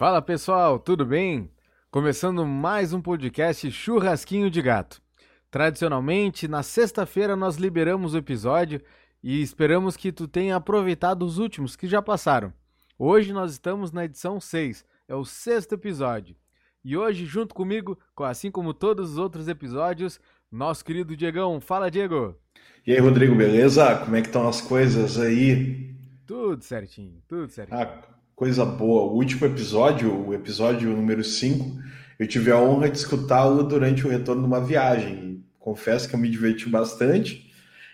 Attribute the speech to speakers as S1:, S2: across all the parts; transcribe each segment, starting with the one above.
S1: Fala pessoal, tudo bem? Começando mais um podcast Churrasquinho de Gato. Tradicionalmente, na sexta-feira nós liberamos o episódio e esperamos que tu tenha aproveitado os últimos que já passaram. Hoje nós estamos na edição 6, é o sexto episódio. E hoje, junto comigo, assim como todos os outros episódios, nosso querido Diegão. Fala, Diego!
S2: E aí, Rodrigo, beleza? Como é que estão as coisas aí?
S1: Tudo certinho, tudo certinho.
S2: Ah, coisa boa. O último episódio, o episódio número 5, eu tive a honra de escutá-lo durante o retorno de uma viagem. Confesso que eu me diverti bastante.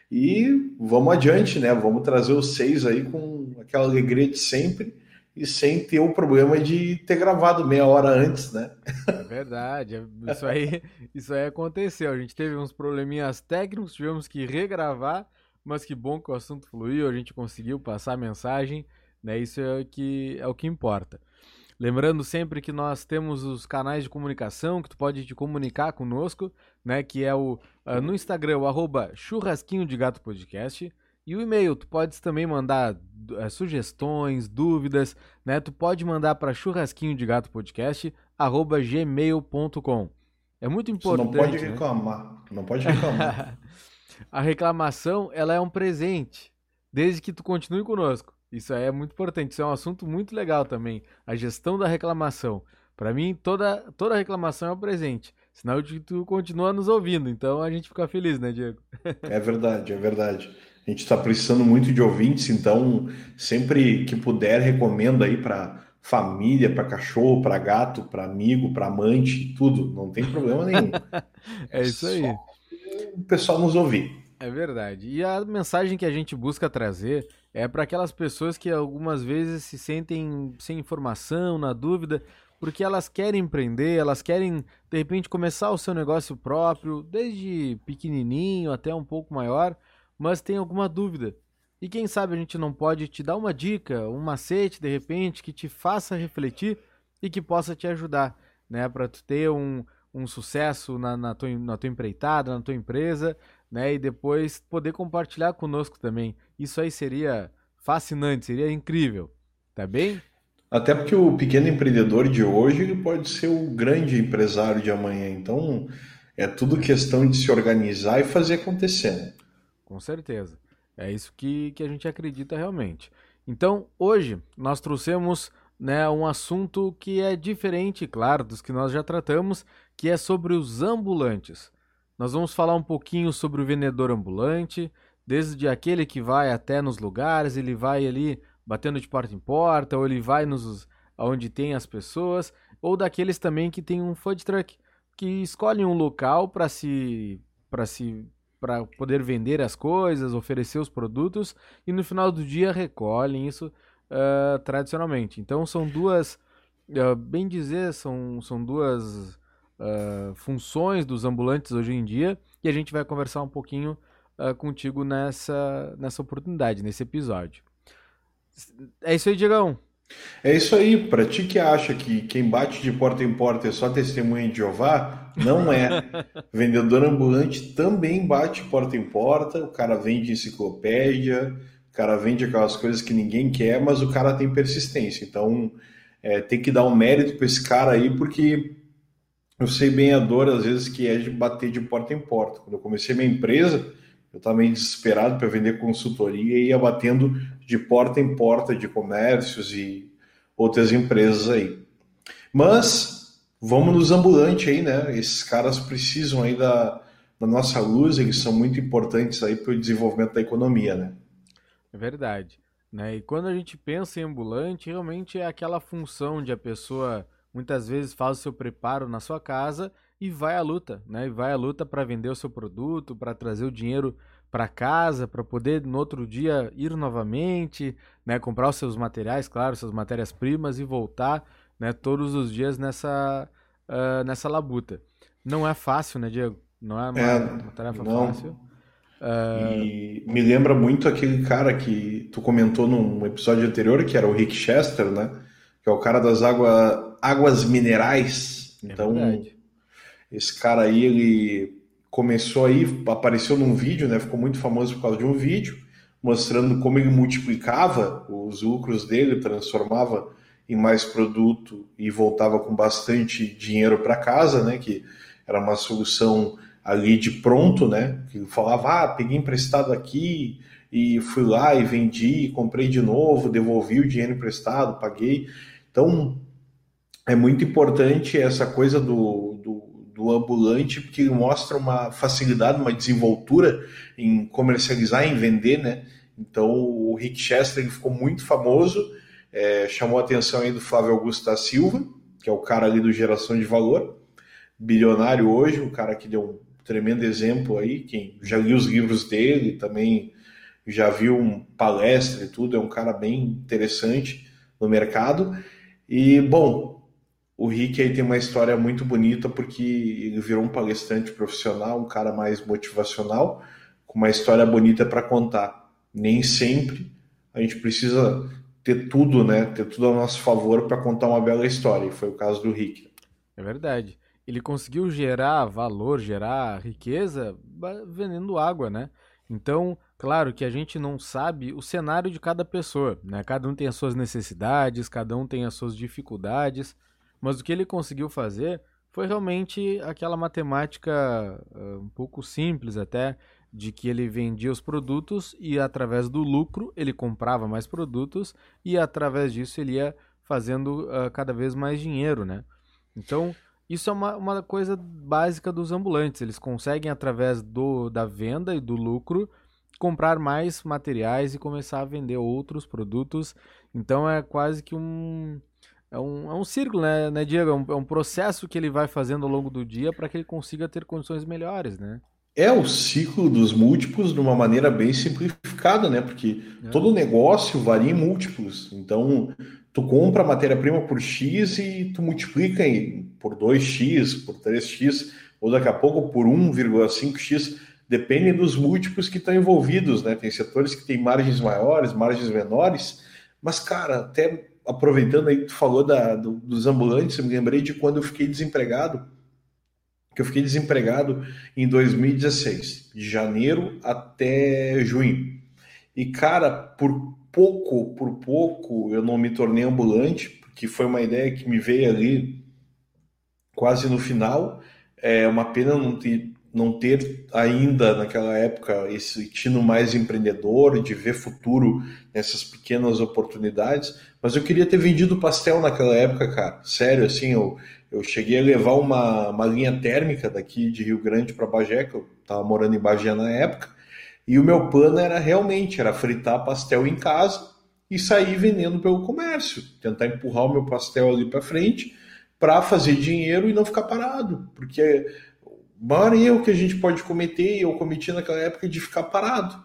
S2: E vamos adiante, né? Vamos trazer os seis aí com aquela alegria de sempre e sem ter o problema de ter gravado meia hora antes, né?
S1: É verdade, isso aí, isso aí aconteceu. A gente teve uns probleminhas técnicos, tivemos que regravar, mas que bom que o assunto fluiu, a gente conseguiu passar a mensagem, né? Isso é o que é o que importa. Lembrando sempre que nós temos os canais de comunicação que tu pode te comunicar conosco, né? Que é o uh, no Instagram, o arroba churrasquinho de gato podcast. E o e-mail, tu pode também mandar é, sugestões, dúvidas, né? Tu pode mandar para churrasquinho de gato podcast arroba gmail.com. É muito importante.
S2: Você não pode né? reclamar, né? não pode reclamar.
S1: a reclamação, ela é um presente, desde que tu continue conosco. Isso aí é muito importante, isso é um assunto muito legal também, a gestão da reclamação. Para mim, toda, toda reclamação é um presente, sinal de que tu continua nos ouvindo, então a gente fica feliz, né, Diego?
S2: é verdade, é verdade. A gente está precisando muito de ouvintes, então sempre que puder, recomendo aí para família, para cachorro, para gato, para amigo, para amante, tudo. Não tem problema nenhum.
S1: é isso aí.
S2: o pessoal nos ouvir.
S1: É verdade. E a mensagem que a gente busca trazer é para aquelas pessoas que algumas vezes se sentem sem informação, na dúvida, porque elas querem empreender, elas querem de repente começar o seu negócio próprio, desde pequenininho até um pouco maior mas tem alguma dúvida. E quem sabe a gente não pode te dar uma dica, um macete de repente que te faça refletir e que possa te ajudar, né, para tu ter um, um sucesso na, na, tua, na tua empreitada, na tua empresa, né, e depois poder compartilhar conosco também. Isso aí seria fascinante, seria incrível, tá bem?
S2: Até porque o pequeno empreendedor de hoje ele pode ser o grande empresário de amanhã. Então é tudo questão de se organizar e fazer acontecer. Né?
S1: Com certeza. É isso que, que a gente acredita realmente. Então, hoje nós trouxemos né, um assunto que é diferente, claro, dos que nós já tratamos, que é sobre os ambulantes. Nós vamos falar um pouquinho sobre o vendedor ambulante, desde aquele que vai até nos lugares, ele vai ali batendo de porta em porta, ou ele vai nos onde tem as pessoas, ou daqueles também que tem um food truck, que escolhem um local para se para se para poder vender as coisas, oferecer os produtos e no final do dia recolhem isso uh, tradicionalmente. Então são duas, uh, bem dizer, são, são duas uh, funções dos ambulantes hoje em dia e a gente vai conversar um pouquinho contigo nessa, nessa oportunidade, nesse episódio. É isso aí, Diegão.
S2: É isso aí, para ti que acha que quem bate de porta em porta é só testemunha de Jeová, não é. Vendedor ambulante também bate porta em porta, o cara vende enciclopédia, cara vende aquelas coisas que ninguém quer, mas o cara tem persistência. Então, é, tem que dar um mérito para esse cara aí, porque eu sei bem a dor, às vezes, que é de bater de porta em porta. Quando eu comecei minha empresa, eu estava meio desesperado para vender consultoria e ia batendo de porta em porta de comércios e outras empresas aí. Mas vamos nos ambulantes aí, né? Esses caras precisam aí da, da nossa luz, eles são muito importantes aí para o desenvolvimento da economia, né?
S1: É verdade. Né? E quando a gente pensa em ambulante, realmente é aquela função de a pessoa muitas vezes faz o seu preparo na sua casa e vai à luta, né? E vai à luta para vender o seu produto, para trazer o dinheiro para casa, para poder no outro dia ir novamente, né? Comprar os seus materiais, claro, suas matérias-primas e voltar, né? Todos os dias nessa uh, nessa labuta. Não é fácil, né, Diego? Não é uma, é, uma tarefa não. fácil.
S2: Uh... E me lembra muito aquele cara que tu comentou num episódio anterior, que era o Rick Chester, né? Que é o cara das água, águas minerais. É então, verdade esse cara aí, ele começou aí, apareceu num vídeo, né? Ficou muito famoso por causa de um vídeo, mostrando como ele multiplicava os lucros dele, transformava em mais produto e voltava com bastante dinheiro para casa, né? Que era uma solução ali de pronto, né? Que falava, ah, peguei emprestado aqui e fui lá e vendi, comprei de novo, devolvi o dinheiro emprestado, paguei. Então é muito importante essa coisa do, do, do ambulante, porque mostra uma facilidade, uma desenvoltura em comercializar, em vender, né? Então o Rick Chester ele ficou muito famoso é, chamou a atenção aí do Flávio Augusto da Silva, que é o cara ali do Geração de Valor, bilionário hoje, um cara que deu tremendo exemplo aí, quem já viu os livros dele, também já viu um palestra e tudo, é um cara bem interessante no mercado. E, bom, o Rick aí tem uma história muito bonita porque ele virou um palestrante profissional, um cara mais motivacional, com uma história bonita para contar. Nem sempre a gente precisa ter tudo, né? Ter tudo a nosso favor para contar uma bela história. E foi o caso do Rick.
S1: É verdade. Ele conseguiu gerar valor, gerar riqueza vendendo água, né? Então, claro que a gente não sabe o cenário de cada pessoa, né? Cada um tem as suas necessidades, cada um tem as suas dificuldades, mas o que ele conseguiu fazer foi realmente aquela matemática uh, um pouco simples até, de que ele vendia os produtos e através do lucro ele comprava mais produtos e através disso ele ia fazendo uh, cada vez mais dinheiro, né? Então, isso é uma, uma coisa básica dos ambulantes. Eles conseguem, através do, da venda e do lucro, comprar mais materiais e começar a vender outros produtos. Então, é quase que um... É um, é um círculo, né, né Diego? É um, é um processo que ele vai fazendo ao longo do dia para que ele consiga ter condições melhores, né?
S2: É o ciclo dos múltiplos de uma maneira bem simplificada, né? Porque é. todo negócio varia em múltiplos. Então, tu compra a matéria-prima por X e tu multiplica por 2x, por 3x, ou daqui a pouco por 1,5x. Depende dos múltiplos que estão envolvidos, né? Tem setores que têm margens maiores, margens menores. Mas, cara, até aproveitando aí que tu falou da, do, dos ambulantes, eu me lembrei de quando eu fiquei desempregado que eu fiquei desempregado em 2016, de janeiro até junho. E cara, por pouco, por pouco eu não me tornei ambulante, porque foi uma ideia que me veio ali quase no final. É uma pena não ter, não ter ainda naquela época esse tino mais empreendedor, de ver futuro nessas pequenas oportunidades, mas eu queria ter vendido pastel naquela época, cara. Sério, assim, eu eu cheguei a levar uma, uma linha térmica daqui de Rio Grande para Bagé, que eu estava morando em Bagé na época, e o meu plano era realmente era fritar pastel em casa e sair vendendo pelo comércio, tentar empurrar o meu pastel ali para frente para fazer dinheiro e não ficar parado, porque o maior erro que a gente pode cometer, e eu cometi naquela época, é de ficar parado.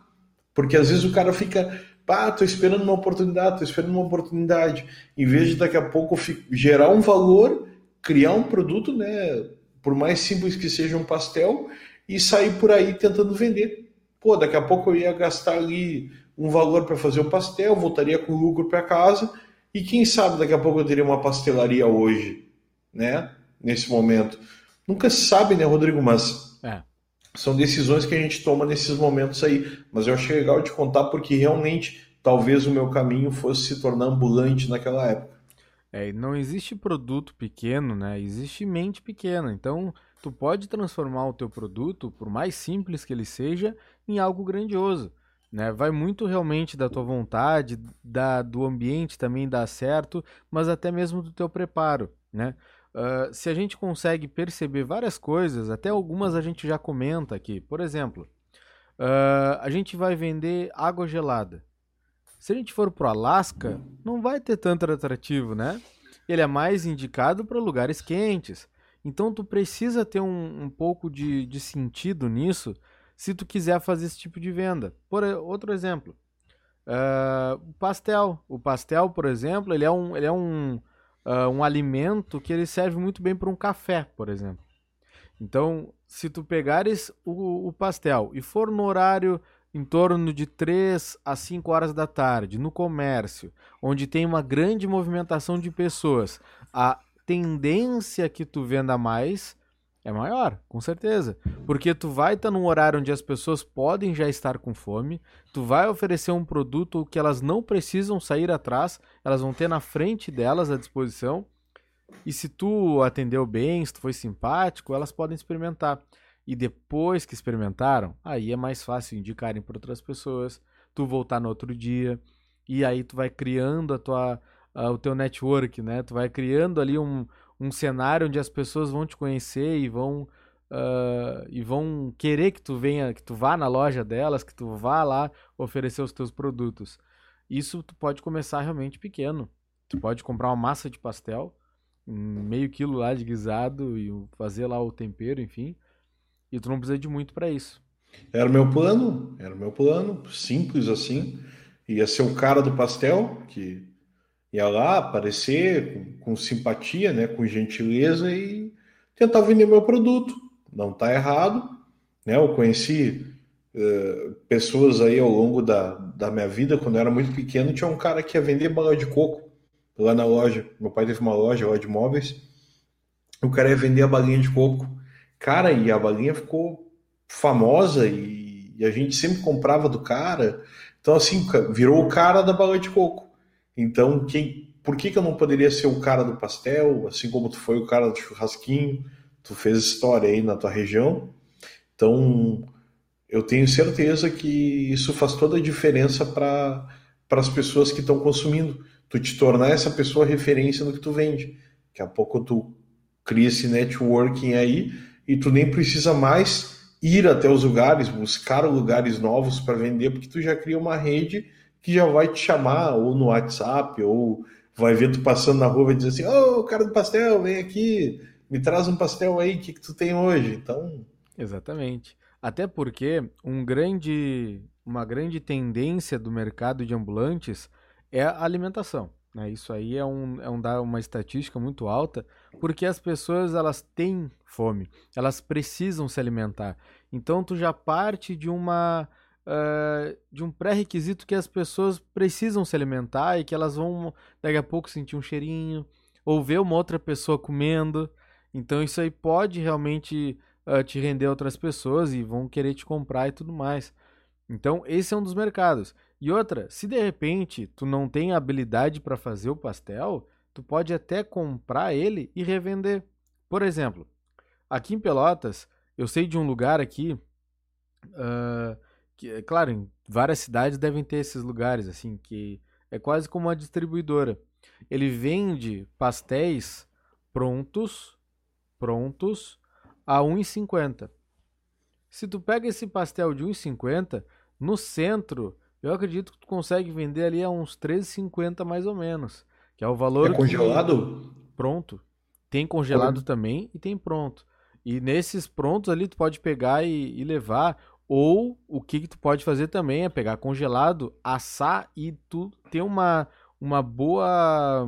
S2: Porque às vezes o cara fica, pá, tô esperando uma oportunidade, tô esperando uma oportunidade, em vez de daqui a pouco gerar um valor criar um produto, né, por mais simples que seja um pastel, e sair por aí tentando vender. Pô, daqui a pouco eu ia gastar ali um valor para fazer o pastel, voltaria com lucro para casa, e quem sabe daqui a pouco eu teria uma pastelaria hoje, né, nesse momento. Nunca se sabe, né, Rodrigo, mas é. são decisões que a gente toma nesses momentos aí. Mas eu achei legal de contar porque realmente talvez o meu caminho fosse se tornar ambulante naquela época.
S1: É, não existe produto pequeno, né? Existe mente pequena. Então, tu pode transformar o teu produto, por mais simples que ele seja, em algo grandioso. Né? Vai muito realmente da tua vontade, da, do ambiente também dar certo, mas até mesmo do teu preparo, né? Uh, se a gente consegue perceber várias coisas, até algumas a gente já comenta aqui. Por exemplo, uh, a gente vai vender água gelada. Se a gente for pro Alasca, não vai ter tanto atrativo, né? Ele é mais indicado para lugares quentes. Então tu precisa ter um, um pouco de, de sentido nisso se tu quiser fazer esse tipo de venda. Por outro exemplo, uh, pastel. O pastel, por exemplo, ele é um, ele é um, uh, um alimento que ele serve muito bem para um café, por exemplo. Então, se tu pegares o, o pastel e for no horário em torno de 3 a 5 horas da tarde, no comércio, onde tem uma grande movimentação de pessoas, a tendência que tu venda mais É maior, com certeza. Porque tu vai estar tá num horário onde as pessoas podem já estar com fome, tu vai oferecer um produto que elas não precisam sair atrás, elas vão ter na frente delas à disposição. E se tu atendeu bem, se tu foi simpático, elas podem experimentar. E depois que experimentaram, aí é mais fácil indicarem para outras pessoas, tu voltar no outro dia, e aí tu vai criando a tua, uh, o teu network, né? Tu vai criando ali um, um cenário onde as pessoas vão te conhecer e vão uh, e vão querer que tu venha, que tu vá na loja delas, que tu vá lá oferecer os teus produtos. Isso tu pode começar realmente pequeno. Tu pode comprar uma massa de pastel, meio quilo lá de guisado e fazer lá o tempero, enfim. E tu não precisa de muito para isso.
S2: Era o meu plano, era o meu plano, simples assim. Ia ser o cara do pastel, que ia lá aparecer com, com, simpatia, né, com gentileza e tentar vender meu produto. Não está errado, né? Eu conheci uh, pessoas aí ao longo da, da minha vida, quando eu era muito pequeno, tinha um cara que ia vender bala de coco lá na loja. Meu pai teve uma loja lá de móveis. O cara ia vender a balinha de coco. Cara, e a balinha ficou famosa e, e a gente sempre comprava do cara. Então, assim, virou o cara da bala de coco. Então, quem, por que, que eu não poderia ser o cara do pastel, assim como tu foi o cara do churrasquinho, tu fez história aí na tua região. Então, eu tenho certeza que isso faz toda a diferença para as pessoas que estão consumindo. Tu te tornar essa pessoa referência no que tu vende. Daqui a pouco tu cria esse networking aí e tu nem precisa mais ir até os lugares, buscar lugares novos para vender, porque tu já cria uma rede que já vai te chamar ou no WhatsApp, ou vai ver tu passando na rua e dizer assim, ô, oh, cara do pastel, vem aqui, me traz um pastel aí, o que, que tu tem hoje? Então...
S1: Exatamente. Até porque um grande, uma grande tendência do mercado de ambulantes é a alimentação. Né? Isso aí é, um, é um, uma estatística muito alta, porque as pessoas elas têm fome, elas precisam se alimentar. Então tu já parte de uma uh, de um pré-requisito que as pessoas precisam se alimentar e que elas vão daqui a pouco sentir um cheirinho ou ver uma outra pessoa comendo. Então isso aí pode realmente uh, te render outras pessoas e vão querer te comprar e tudo mais. Então esse é um dos mercados. E outra, se de repente tu não tem habilidade para fazer o pastel, tu pode até comprar ele e revender. Por exemplo, aqui em Pelotas, eu sei de um lugar aqui uh, que, é claro, em várias cidades devem ter esses lugares, assim, que é quase como uma distribuidora. Ele vende pastéis prontos, prontos, a 1,50. Se tu pega esse pastel de 1,50, no centro, eu acredito que tu consegue vender ali a uns 13,50 mais ou menos, que é o valor
S2: É congelado?
S1: Que... Pronto. Tem congelado também e tem pronto. E nesses prontos ali tu pode pegar e, e levar ou o que, que tu pode fazer também é pegar congelado, assar e tu ter uma, uma boa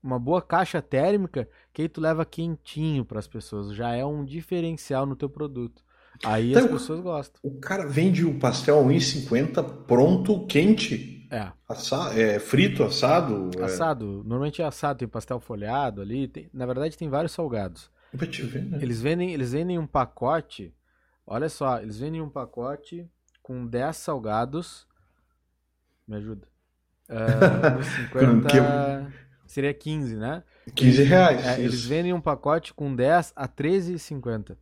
S1: uma boa caixa térmica que aí tu leva quentinho para as pessoas. Já é um diferencial no teu produto. Aí então, as pessoas gostam.
S2: O cara vende o pastel a 1,50 pronto, quente?
S1: É.
S2: Assa, é frito, assado?
S1: É assado. É... Normalmente é assado, tem pastel folhado ali. Tem, na verdade, tem vários salgados.
S2: Pra te ver, né?
S1: Eles vendem, eles vendem um pacote Olha só, eles vendem um pacote com 10 salgados. Me ajuda. Uh, 50, seria 15, né?
S2: 15 reais.
S1: É, eles vendem um pacote com 10 a 13,50.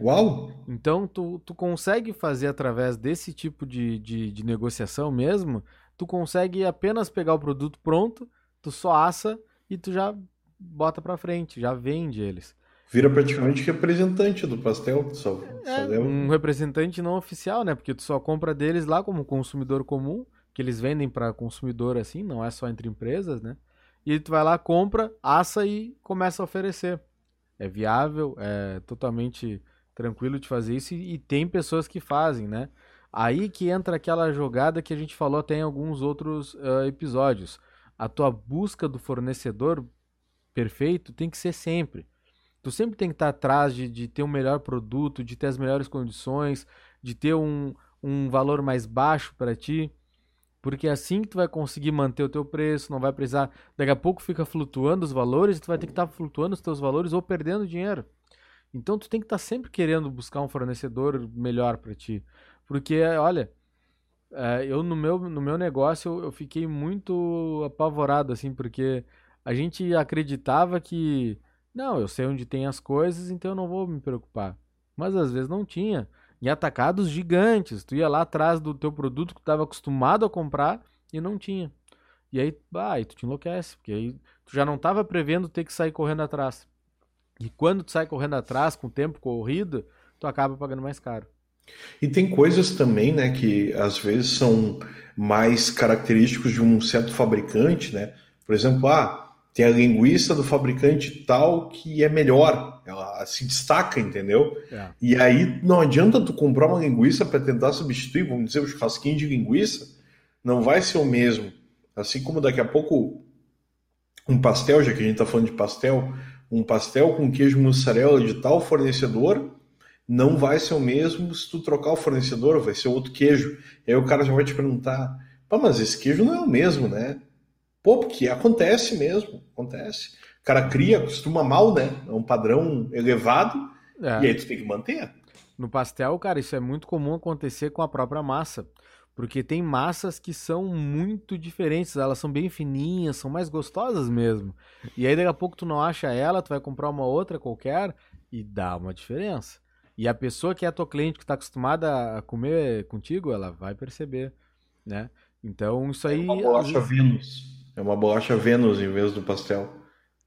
S2: Uau!
S1: Então, tu, tu consegue fazer através desse tipo de, de, de negociação mesmo, tu consegue apenas pegar o produto pronto, tu só assa e tu já bota para frente, já vende eles.
S2: Vira praticamente representante do pastel. Só,
S1: é, só um representante não oficial, né? Porque tu só compra deles lá como consumidor comum, que eles vendem para consumidor assim, não é só entre empresas, né? E tu vai lá, compra, assa e começa a oferecer. É viável, é totalmente tranquilo de fazer isso e, e tem pessoas que fazem, né? Aí que entra aquela jogada que a gente falou até em alguns outros uh, episódios. A tua busca do fornecedor perfeito tem que ser sempre. Tu sempre tem que estar atrás de, de ter um melhor produto, de ter as melhores condições, de ter um, um valor mais baixo para ti. Porque é assim que tu vai conseguir manter o teu preço, não vai precisar. Daqui a pouco fica flutuando os valores, tu vai ter que estar flutuando os teus valores ou perdendo dinheiro. Então tu tem que estar sempre querendo buscar um fornecedor melhor para ti. Porque, olha, é, eu no meu, no meu negócio eu fiquei muito apavorado, assim, porque a gente acreditava que, não, eu sei onde tem as coisas, então eu não vou me preocupar. Mas às vezes não tinha. Em atacados gigantes, tu ia lá atrás do teu produto que tu estava acostumado a comprar e não tinha. E aí, bah, tu te enlouquece, porque aí tu já não estava prevendo ter que sair correndo atrás. E quando tu sai correndo atrás com o tempo corrido, tu acaba pagando mais caro.
S2: E tem coisas também, né, que às vezes são mais característicos de um certo fabricante, né? Por exemplo, ah, tem a linguiça do fabricante tal que é melhor, ela se destaca, entendeu? É. E aí não adianta tu comprar uma linguiça para tentar substituir, vamos dizer, o churrasquinho de linguiça, não vai ser o mesmo. Assim como daqui a pouco um pastel, já que a gente está falando de pastel, um pastel com queijo mussarela de tal fornecedor não vai ser o mesmo se tu trocar o fornecedor, vai ser outro queijo. E aí o cara já vai te perguntar, mas esse queijo não é o mesmo, né? Pô, porque acontece mesmo, acontece. O cara cria, costuma mal, né? É um padrão elevado, é. e aí tu tem que manter.
S1: No pastel, cara, isso é muito comum acontecer com a própria massa. Porque tem massas que são muito diferentes, elas são bem fininhas, são mais gostosas mesmo. E aí daqui a pouco tu não acha ela, tu vai comprar uma outra qualquer e dá uma diferença. E a pessoa que é tua cliente, que está acostumada a comer contigo, ela vai perceber, né? Então isso aí... É
S2: uma bolacha vezes... Vênus. É uma bolacha Vênus em vez do pastel.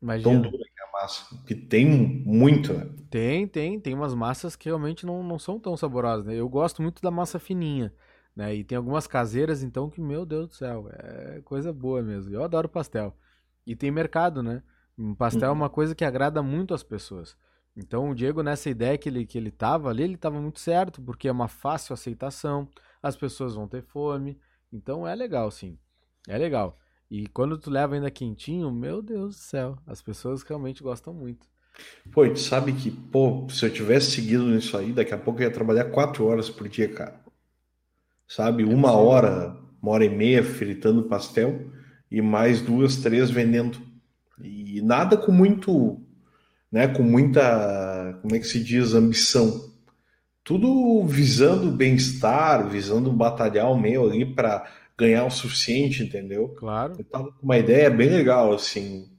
S2: Imagina. Tão dura que é a massa. Que tem muito, né?
S1: Tem, tem. Tem umas massas que realmente não, não são tão saborosas, né? Eu gosto muito da massa fininha. Né? E tem algumas caseiras, então, que, meu Deus do céu, é coisa boa mesmo. Eu adoro pastel. E tem mercado, né? Um pastel uhum. é uma coisa que agrada muito as pessoas. Então, o Diego, nessa ideia que ele, que ele tava ali, ele tava muito certo, porque é uma fácil aceitação, as pessoas vão ter fome. Então, é legal, sim. É legal. E quando tu leva ainda quentinho, meu Deus do céu, as pessoas realmente gostam muito.
S2: Pô, tu sabe que, pô, se eu tivesse seguido nisso aí, daqui a pouco eu ia trabalhar quatro horas por dia, cara sabe? É uma hora, uma hora e meia fritando pastel e mais duas, três vendendo. E nada com muito, né? Com muita, como é que se diz, ambição. Tudo visando bem-estar, visando batalhar o meio ali para ganhar o suficiente, entendeu?
S1: Claro.
S2: Eu tava com uma ideia bem legal, assim.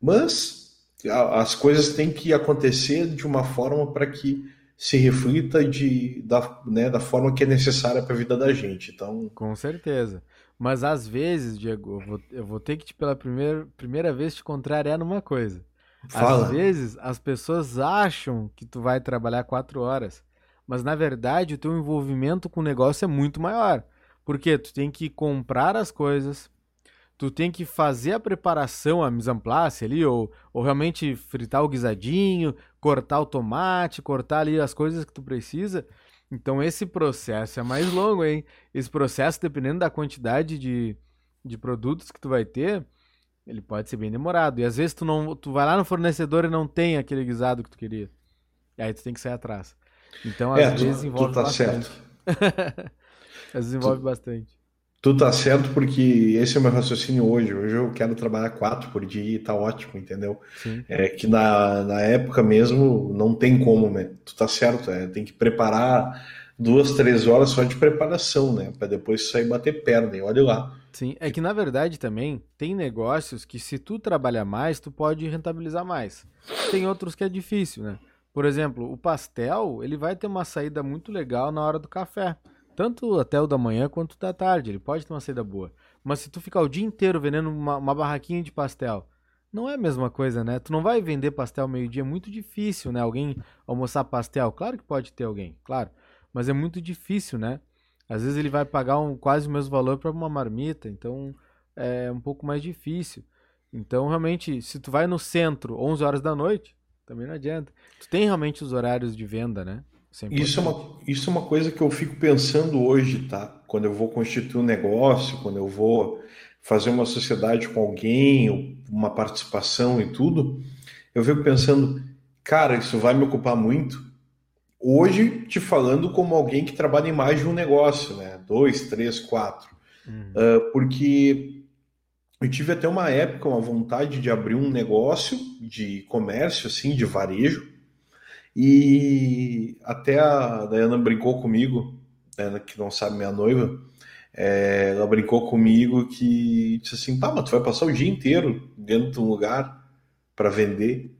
S2: Mas as coisas têm que acontecer de uma forma para que se reflita de, da, né, da forma que é necessária para a vida da gente. Então...
S1: Com certeza. Mas às vezes, Diego, eu vou, eu vou ter que, te, pela primeira, primeira vez, te contrariar numa coisa. Fala. Às vezes, as pessoas acham que tu vai trabalhar quatro horas, mas na verdade o teu envolvimento com o negócio é muito maior. Porque tu tem que comprar as coisas, tu tem que fazer a preparação, a mise en place ali, ou, ou realmente fritar o guisadinho, cortar o tomate, cortar ali as coisas que tu precisa. Então esse processo é mais longo, hein? Esse processo, dependendo da quantidade de, de produtos que tu vai ter, ele pode ser bem demorado. E às vezes tu não, tu vai lá no fornecedor e não tem aquele guisado que tu queria. E aí tu tem que sair atrás. Então às é, vezes tu, envolve tu tá bastante. certo. às vezes envolve tu, bastante.
S2: Tu tá certo porque esse é o meu raciocínio hoje. Hoje eu quero trabalhar quatro por dia e tá ótimo, entendeu? Sim. É que na, na época mesmo não tem como, né? Tu tá certo, é, tem que preparar duas, três horas só de preparação, né? Para depois sair bater perna e olha lá.
S1: Sim, é que na verdade também tem negócios que se tu trabalhar mais, tu pode rentabilizar mais. Tem outros que é difícil, né? Por exemplo, o pastel, ele vai ter uma saída muito legal na hora do café. Tanto até o da manhã quanto da tarde. Ele pode ter uma saída boa. Mas se tu ficar o dia inteiro vendendo uma, uma barraquinha de pastel, não é a mesma coisa, né? Tu não vai vender pastel meio-dia, é muito difícil, né? Alguém almoçar pastel. Claro que pode ter alguém, claro. Mas é muito difícil, né? Às vezes ele vai pagar um, quase o mesmo valor para uma marmita, então é um pouco mais difícil. Então, realmente, se tu vai no centro 11 horas da noite, também não adianta. Tu tem realmente os horários de venda, né?
S2: Isso é, isso é, uma, isso é uma coisa que eu fico pensando hoje, tá? Quando eu vou constituir um negócio, quando eu vou fazer uma sociedade com alguém, uma participação e tudo, eu fico pensando, cara, isso vai me ocupar muito. Hoje, te falando como alguém que trabalha em mais de um negócio, né? Dois, três, quatro. Uhum. Uh, porque eu tive até uma época uma vontade de abrir um negócio de comércio, assim, de varejo, E até a Dayana brincou comigo, Dayana que não sabe minha noiva, é, ela brincou comigo que disse assim, pá, mas tu vai passar o dia inteiro dentro de um lugar para vender.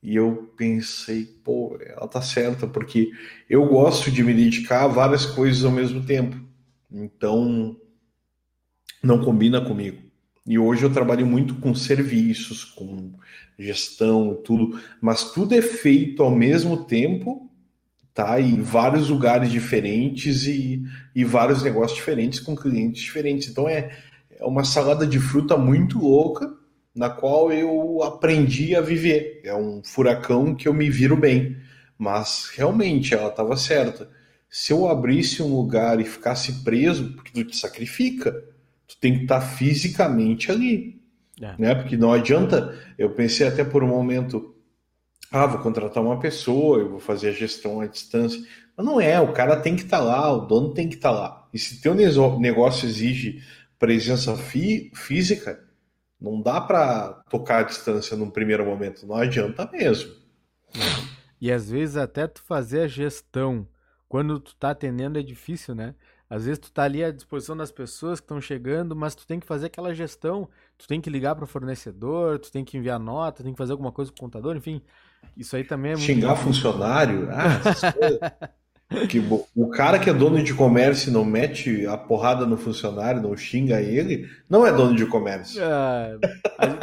S2: E eu pensei, pô, ela tá certa, porque eu gosto de me dedicar a várias coisas ao mesmo tempo. Então, não combina comigo. E hoje eu trabalho muito com serviços, com gestão, tudo, mas tudo é feito ao mesmo tempo, tá? Em vários lugares diferentes e, e vários negócios diferentes com clientes diferentes. Então é, é uma salada de fruta muito louca na qual eu aprendi a viver. É um furacão que eu me viro bem. Mas realmente ela estava certa. Se eu abrisse um lugar e ficasse preso, porque tu te sacrifica, tu tem que estar tá fisicamente ali. É. Né? Porque não adianta. Eu pensei até por um momento, ah, vou contratar uma pessoa, eu vou fazer a gestão à distância. Mas não é, o cara tem que estar tá lá, o dono tem que estar tá lá. E se teu negócio exige presença fí física, não dá para tocar à distância num primeiro momento, não adianta mesmo.
S1: E às vezes até tu fazer a gestão quando tu tá atendendo é difícil, né? Às vezes tu tá ali à disposição das pessoas que estão chegando, mas tu tem que fazer aquela gestão, tu tem que ligar para o fornecedor, tu tem que enviar nota, tem que fazer alguma coisa com o contador, enfim. Isso aí também é
S2: muito Xingar funcionário, ah, essas coisas. Que o cara que é dono de comércio não mete a porrada no funcionário, não xinga ele, não é dono de comércio.
S1: É,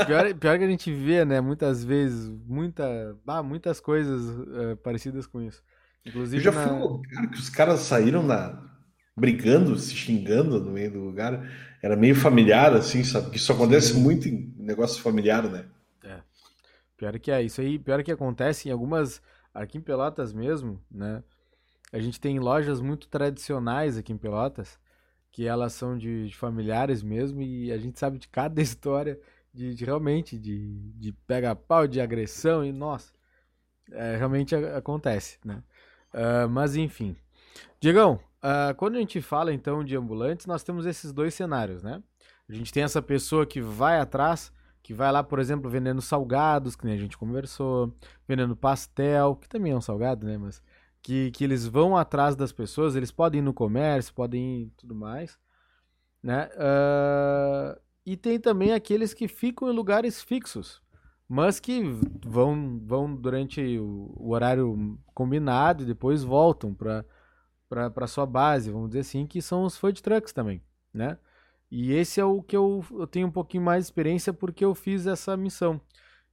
S1: pior, pior que a gente vê, né, muitas vezes, muita, ah, muitas coisas uh, parecidas com isso.
S2: Inclusive Eu já na... fui um lugar que os caras saíram na... brigando, se xingando no meio do lugar. Era meio familiar, assim, sabe? Que isso acontece Sim. muito em negócio familiar, né?
S1: É. Pior que é, isso aí, pior que acontece em algumas. Aqui em Pelotas mesmo, né? A gente tem lojas muito tradicionais aqui em Pelotas, que elas são de, de familiares mesmo, e a gente sabe de cada história de, de realmente de, de pega-pau, de agressão, e nossa, é, realmente acontece, né? Uh, mas enfim. Diegão, uh, quando a gente fala então de ambulantes, nós temos esses dois cenários, né? A gente tem essa pessoa que vai atrás, que vai lá, por exemplo, vendendo salgados, que nem a gente conversou, vendendo pastel, que também é um salgado, né? Mas que, que eles vão atrás das pessoas, eles podem ir no comércio, podem ir tudo mais, né? Uh, e tem também aqueles que ficam em lugares fixos, mas que vão, vão durante o, o horário combinado e depois voltam para para sua base, vamos dizer assim, que são os food trucks também, né? E esse é o que eu, eu tenho um pouquinho mais de experiência porque eu fiz essa missão.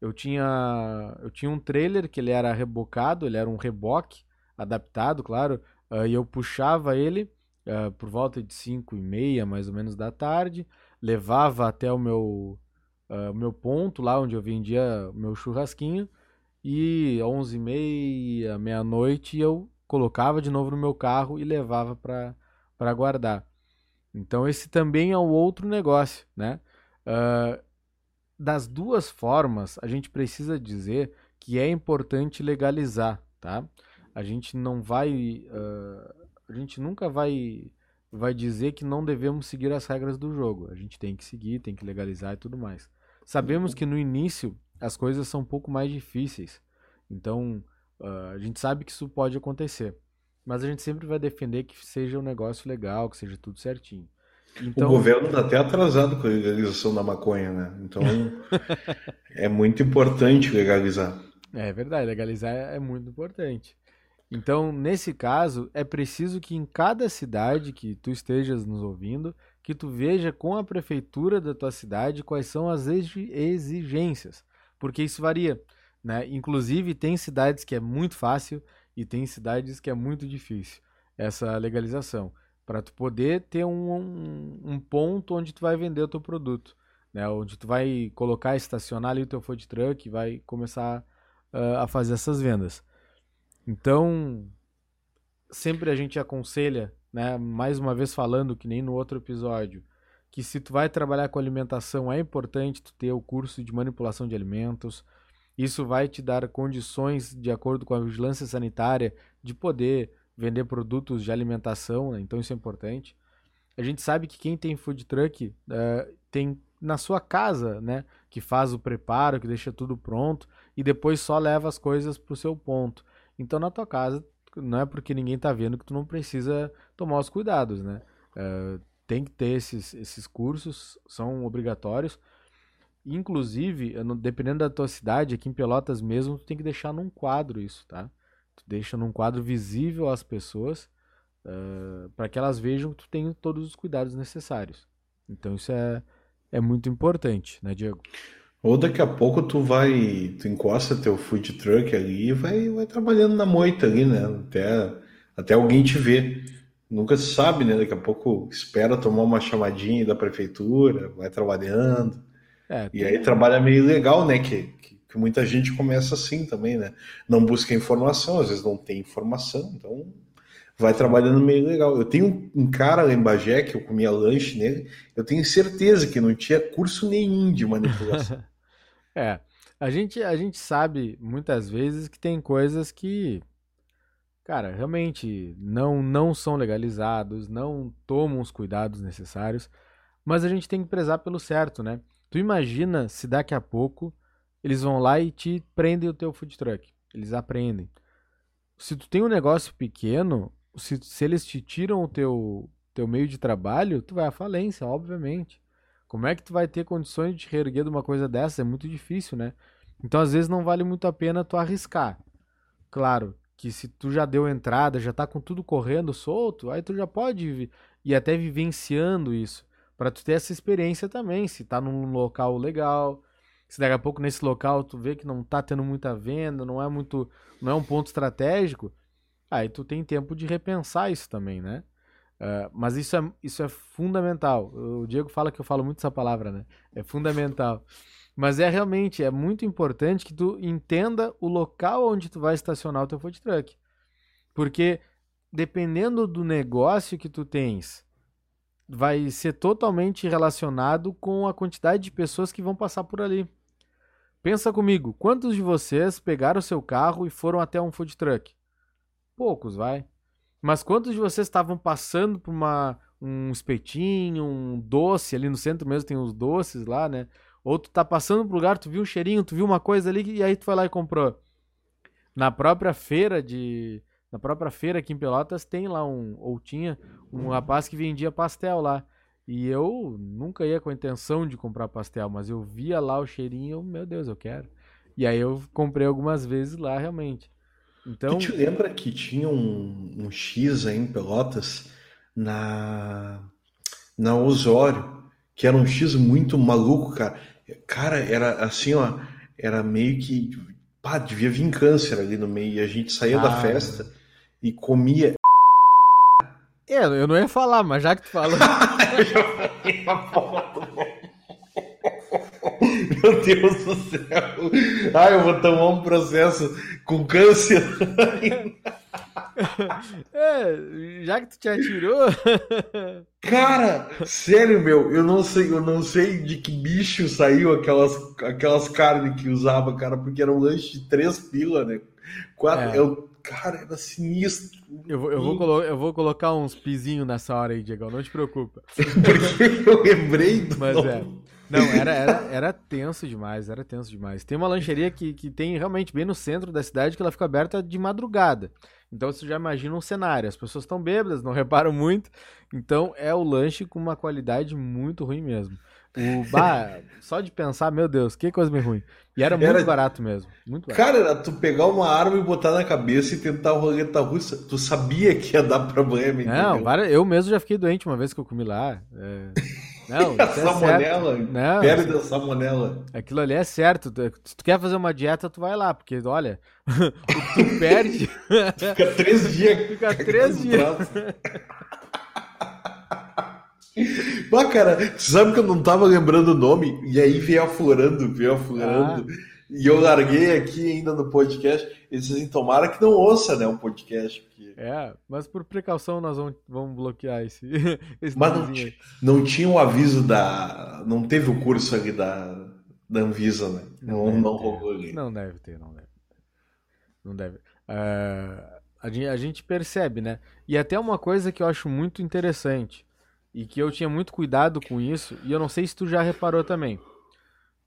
S1: Eu tinha, eu tinha um trailer que ele era rebocado, ele era um reboque, adaptado, claro, uh, e eu puxava ele uh, por volta de 5 e meia, mais ou menos, da tarde, levava até o meu, uh, meu ponto, lá onde eu vendia meu churrasquinho, e 11 e meia, meia-noite, eu colocava de novo no meu carro e levava para guardar. Então esse também é um outro negócio, né? Uh, das duas formas, a gente precisa dizer que é importante legalizar, tá? a gente não vai. Uh, a gente nunca vai, vai dizer que não devemos seguir as regras do jogo. A gente tem que seguir, tem que legalizar e tudo mais. Sabemos que no início as coisas são um pouco mais difíceis. Então, uh, a gente sabe que isso pode acontecer. Mas a gente sempre vai defender que seja um negócio legal, que seja tudo certinho.
S2: Então... O governo está até atrasado com a legalização da maconha, né? Então é muito importante legalizar.
S1: É verdade, legalizar é muito importante. Então, nesse caso, é preciso que em cada cidade que tu estejas nos ouvindo, que tu veja com a prefeitura da tua cidade quais são as exigências, porque isso varia, né? Inclusive tem cidades que é muito fácil e tem cidades que é muito difícil essa legalização, para tu poder ter um, um, um, ponto onde tu vai vender o teu produto, né? Onde tu vai colocar, estacionar ali o teu food truck e vai começar uh, a fazer essas vendas. Então, sempre a gente aconselha, né, mais uma vez falando que nem no outro episódio, que se tu vai trabalhar com alimentação é importante tu ter o curso de manipulação de alimentos. Isso vai te dar condições, de acordo com a vigilância sanitária, de poder vender produtos de alimentação, né? então isso é importante. A gente sabe que quem tem food truck uh, tem na sua casa, né, que faz o preparo, que deixa tudo pronto e depois só leva as coisas para o seu ponto. Então na tua casa não é porque ninguém tá vendo que tu não precisa tomar os cuidados, né? Uh, tem que ter esses, esses cursos, são obrigatórios. Inclusive, dependendo da tua cidade, aqui em Pelotas mesmo, tu tem que deixar num quadro isso, tá? Tu deixa num quadro visível às pessoas uh, para que elas vejam que tu tem todos os cuidados necessários. Então isso é, é muito importante, né, Diego?
S2: Ou daqui a pouco tu vai, tu encosta teu food truck ali e vai, vai trabalhando na moita ali, né? Até, até alguém te ver. Nunca se sabe, né? Daqui a pouco espera tomar uma chamadinha da prefeitura, vai trabalhando. É, e aí trabalha meio legal, né? Que, que, que, muita gente começa assim também, né? Não busca informação, às vezes não tem informação, então vai trabalhando meio legal. Eu tenho um cara lá em Bagé que eu comia lanche nele, eu tenho certeza que não tinha curso nenhum de manipulação.
S1: é, a gente, a gente sabe muitas vezes que tem coisas que, cara, realmente não, não são legalizados, não tomam os cuidados necessários, mas a gente tem que prezar pelo certo, né? Tu imagina se daqui a pouco eles vão lá e te prendem o teu food truck. Eles aprendem. Se tu tem um negócio pequeno, se, se eles te tiram o teu, teu meio de trabalho, tu vai à falência, obviamente. Como é que tu vai ter condições de reerguer de uma coisa dessa? É muito difícil, né? Então, às vezes, não vale muito a pena tu arriscar. Claro que se tu já deu entrada, já tá com tudo correndo solto, aí tu já pode ir até vivenciando isso. Para tu ter essa experiência também. Se tá num local legal, se daqui a pouco nesse local tu vê que não tá tendo muita venda, não é muito. não é um ponto estratégico, Aí tu tem tempo de repensar isso também, né? Uh, mas isso é, isso é fundamental. O Diego fala que eu falo muito essa palavra, né? É fundamental. Mas é realmente, é muito importante que tu entenda o local onde tu vai estacionar o teu food truck. Porque dependendo do negócio que tu tens, vai ser totalmente relacionado com a quantidade de pessoas que vão passar por ali. Pensa comigo, quantos de vocês pegaram o seu carro e foram até um food truck? Poucos, vai. Mas quantos de vocês estavam passando por uma, um espetinho, um doce ali no centro mesmo, tem os doces lá, né? Ou tu tá passando por lugar, tu viu um cheirinho, tu viu uma coisa ali e aí tu foi lá e comprou. Na própria feira de. Na própria feira aqui em Pelotas tem lá um. Ou tinha um rapaz que vendia pastel lá. E eu nunca ia com a intenção de comprar pastel, mas eu via lá o cheirinho, meu Deus, eu quero. E aí eu comprei algumas vezes lá realmente.
S2: Então... Tu te lembra que tinha um, um X aí em Pelotas na, na Osório, que era um X muito maluco, cara. Cara, era assim, ó, era meio que. Pá, devia vir câncer ali no meio. E a gente saía ah. da festa e comia.
S1: É, eu não ia falar, mas já que tu falou. eu
S2: Meu Deus do céu. Ai, eu vou tomar um processo com câncer.
S1: é, já que tu te atirou.
S2: Cara, sério, meu, eu não sei, eu não sei de que bicho saiu aquelas, aquelas carnes que usava, cara, porque era um lanche de três pila, né? Quatro, é. eu, cara, era sinistro.
S1: Eu vou, eu, vou eu vou colocar uns pizinhos nessa hora aí, Diego, não te preocupa.
S2: porque eu lembrei do
S1: Mas nome. é. Não, era, era, era tenso demais, era tenso demais. Tem uma lancheria que, que tem realmente bem no centro da cidade que ela fica aberta de madrugada. Então você já imagina um cenário. As pessoas estão bêbadas, não reparam muito. Então é o lanche com uma qualidade muito ruim mesmo. O bah, só de pensar, meu Deus, que coisa bem ruim. E era muito era... barato mesmo. Muito barato.
S2: Cara, era tu pegar uma arma e botar na cabeça e tentar o roleta russa. Tu sabia que ia dar problema,
S1: entendeu? Não, eu mesmo já fiquei doente uma vez que eu comi lá. É...
S2: Não, é salmonela, não, pele da salmonela.
S1: Aquilo ali é certo. Se tu quer fazer uma dieta, tu vai lá, porque olha, tu perde.
S2: Fica três dias.
S1: Fica três dias.
S2: Bah, cara, sabe que eu não tava lembrando o nome? E aí veio aflorando, veio aflorando. Ah. E eu larguei aqui ainda no podcast. Eles dizem, tomara que não ouça, né, o podcast. Porque...
S1: É, mas por precaução nós vamos, vamos bloquear esse, esse
S2: Mas não, não, tinha o um aviso da... Não teve o curso ali da, da Anvisa, né? Não, não, não rolou ali.
S1: Não deve ter, não deve. Não deve. Uh, a, gente, a gente percebe, né? E até uma coisa que eu acho muito interessante e que eu tinha muito cuidado com isso, e eu não sei se tu já reparou também.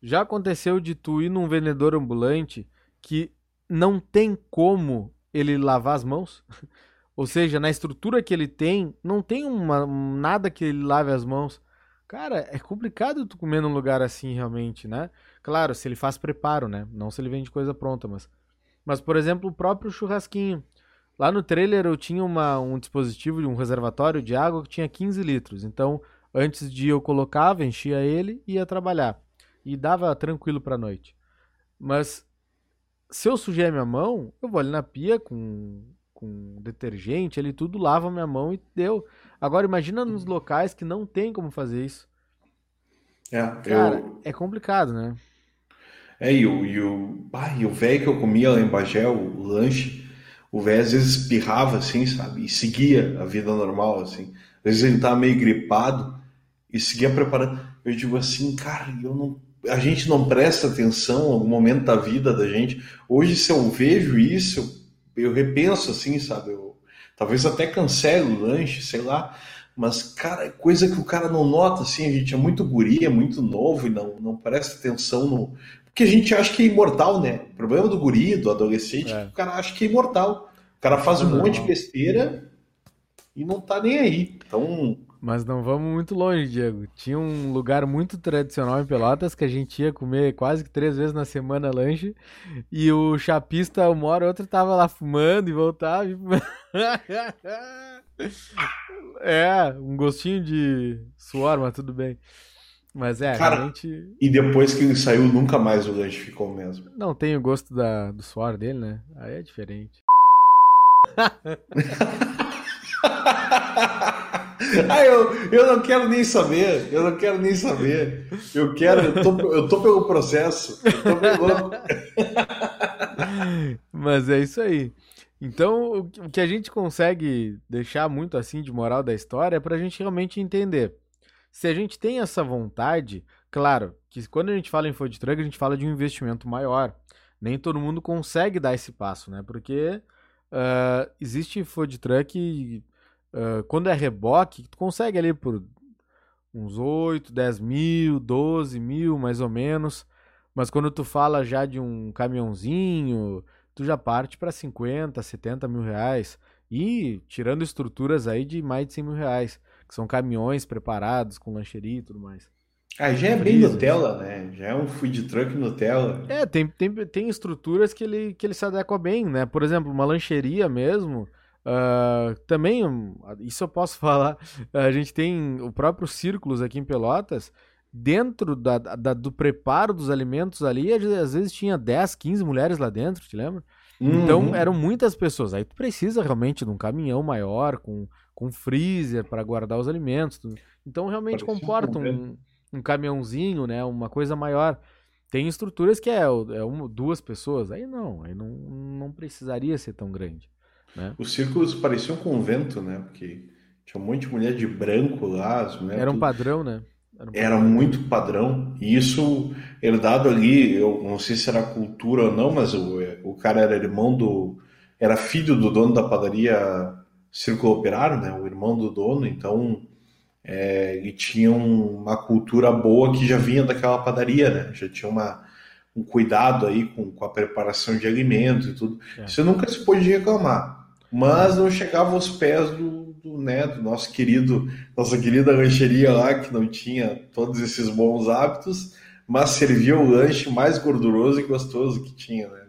S1: Já aconteceu de tu ir num vendedor ambulante que não tem como ele lavar as mãos. Ou seja, na estrutura que ele tem, não tem uma, nada que ele lave as mãos. Cara, é complicado tu comer num lugar assim realmente, né? Claro, se ele faz preparo, né? Não se ele vende coisa pronta, mas. Mas, por exemplo, o próprio churrasquinho. Lá no trailer eu tinha uma, um dispositivo, um reservatório de água que tinha 15 litros. Então, antes de eu colocava, enchia ele e ia trabalhar. E dava tranquilo pra noite. Mas se eu sujei a minha mão, eu vou ali na pia com, com detergente, ali tudo, lava a minha mão e deu. Agora imagina nos locais que não tem como fazer isso.
S2: É,
S1: Cara,
S2: eu...
S1: é complicado, né?
S2: É, e o, e o, ah, e o velho que eu comia lá em Bagé, o, o lanche, o velho às vezes espirrava assim, sabe? E seguia a vida normal, assim. Às vezes ele tava meio gripado e seguia preparando. Eu digo assim, cara, eu não, a gente não presta atenção em algum momento da vida da gente. Hoje, se eu vejo isso, eu, eu repenso assim, sabe? Eu, talvez até cancele o lanche, sei lá. Mas, cara, é coisa que o cara não nota, assim, a gente é muito guri, é muito novo e não, não presta atenção no, porque a gente acha que é imortal, né? O problema do guri, do adolescente, é que o cara acha que é imortal. O cara faz um não. monte de besteira e não tá nem aí. Então.
S1: Mas não vamos muito longe, Diego. Tinha um lugar muito tradicional em Pelotas que a gente ia comer quase que três vezes na semana lanche. E o chapista, uma hora ou outra, tava lá fumando e voltava. E... é, um gostinho de suor, mas tudo bem. Mas é,
S2: Cara,
S1: realmente.
S2: E depois que ele saiu, nunca mais o lanche ficou mesmo.
S1: Não tem o gosto da, do suor dele, né? Aí é diferente.
S2: ah, eu, eu não quero nem saber. Eu não quero nem saber. Eu quero, eu tô, eu tô pelo processo. Eu tô.
S1: Mas é isso aí. Então, o que a gente consegue deixar muito assim de moral da história é pra gente realmente entender se a gente tem essa vontade, claro, que quando a gente fala em food truck, a gente fala de um investimento maior. Nem todo mundo consegue dar esse passo, né? Porque uh, existe food truck, uh, quando é reboque, tu consegue ali por uns 8, 10 mil, 12 mil, mais ou menos. Mas quando tu fala já de um caminhãozinho, tu já parte para 50, 70 mil reais. E tirando estruturas aí de mais de 100 mil reais que são caminhões preparados com lancheria e tudo mais.
S2: Ah, já é bem Nutella, né? Já é um food truck Nutella.
S1: É, tem, tem, tem estruturas que ele, que ele se adequa bem, né? Por exemplo, uma lancheria mesmo. Uh, também, isso eu posso falar. A gente tem o próprio Círculos aqui em Pelotas. Dentro da, da, do preparo dos alimentos ali, às vezes tinha 10, 15 mulheres lá dentro, te lembra? Uhum. Então eram muitas pessoas. Aí tu precisa realmente de um caminhão maior, com com freezer para guardar os alimentos. Tudo. Então realmente Parece comporta um, um caminhãozinho, né? Uma coisa maior. Tem estruturas que é, é uma, duas pessoas, aí não, aí não, não precisaria ser tão grande. Né?
S2: Os círculos pareciam um convento, né? Porque tinha um monte de mulher de branco lá.
S1: Era um padrão, né?
S2: Era, um era muito padrão. E isso herdado ali, eu não sei se era cultura ou não, mas o, o cara era irmão do. Era filho do dono da padaria Círculo Operário, né, o irmão do dono, então é, ele tinha uma cultura boa que já vinha daquela padaria, né? Já tinha uma, um cuidado aí com, com a preparação de alimentos e tudo. É. Isso nunca se pôde reclamar, mas não chegava aos pés do, do, né, do nosso querido, nossa querida lancheria lá, que não tinha todos esses bons hábitos, mas servia o lanche mais gorduroso e gostoso que tinha, né?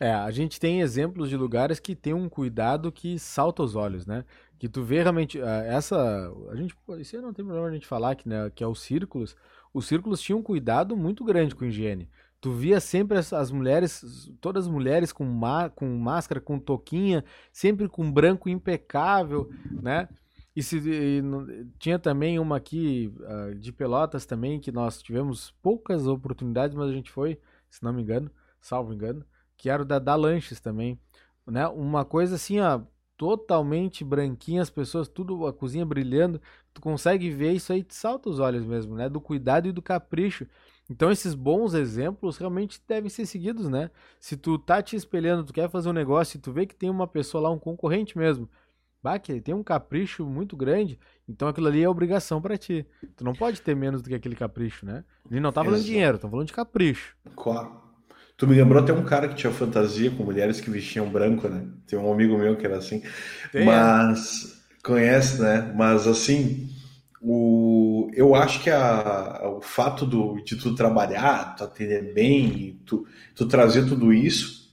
S1: É, a gente tem exemplos de lugares que tem um cuidado que salta os olhos, né? Que tu vê realmente ah, essa, a gente, isso não tem problema a gente falar que, né, que é os círculos. Os círculos tinham um cuidado muito grande com higiene. Tu via sempre as, as mulheres, todas as mulheres com, má, com máscara, com toquinha, sempre com branco impecável, né? E, se, e, tinha também uma aqui uh, de Pelotas também, que nós tivemos poucas oportunidades, mas a gente foi, se não me engano, salvo engano, que era o da, da Lanches também, né? Uma coisa assim, ó, totalmente branquinha, as pessoas, tudo, a cozinha brilhando, tu consegue ver isso aí, te salta os olhos mesmo, né? Do cuidado e do capricho. Então esses bons exemplos realmente devem ser seguidos, né? Se tu tá te espelhando, tu quer fazer um negócio e tu vê que tem uma pessoa lá, um concorrente mesmo, bah, que tem um capricho muito grande, então aquilo ali é obrigação para ti. Tu não pode ter menos do que aquele capricho, né? E não tá falando de dinheiro, tá falando de capricho.
S2: Claro. Tu me lembrou até um cara que tinha fantasia com mulheres que vestiam branco, né? Tem um amigo meu que era assim. Tem, Mas conhece, né? Mas assim, o, eu acho que a, o fato do, de tu trabalhar, tu atender bem, tu, tu trazer tudo isso,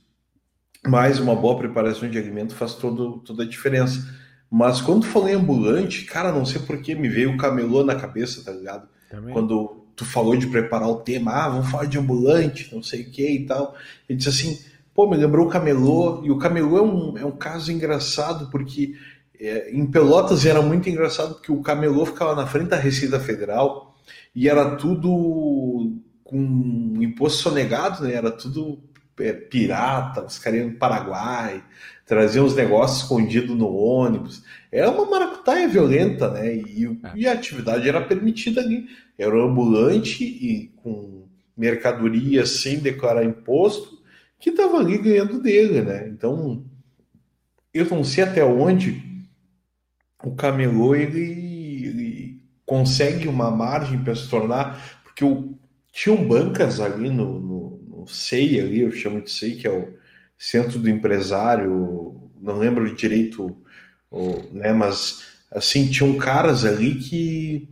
S2: mais uma boa preparação de alimento faz todo, toda a diferença. Mas quando tu falou em ambulante, cara, não sei por que me veio o camelô na cabeça, tá ligado? Também. Quando tu falou de preparar o tema, ah, vamos falar de ambulante, não sei o que e tal. Ele disse assim, pô, me lembrou o camelô, e o camelô é um, é um caso engraçado, porque é, em Pelotas era muito engraçado, porque o camelô ficava na frente da Receita Federal, e era tudo com imposto sonegado, né? Era tudo é, pirata, os caras iam no Paraguai, traziam os negócios escondidos no ônibus. Era uma maracutaia violenta, né? E, é. e, a atividade era permitida ali. Era ambulante e com mercadoria sem declarar imposto que estava ali ganhando dele, né? Então, eu não sei até onde o camelô ele, ele consegue uma margem para se tornar, porque o, tinham bancas ali no, no, no SEI, ali, eu chamo de SEI, que é o Centro do Empresário, não lembro direito, né, mas assim, tinham caras ali que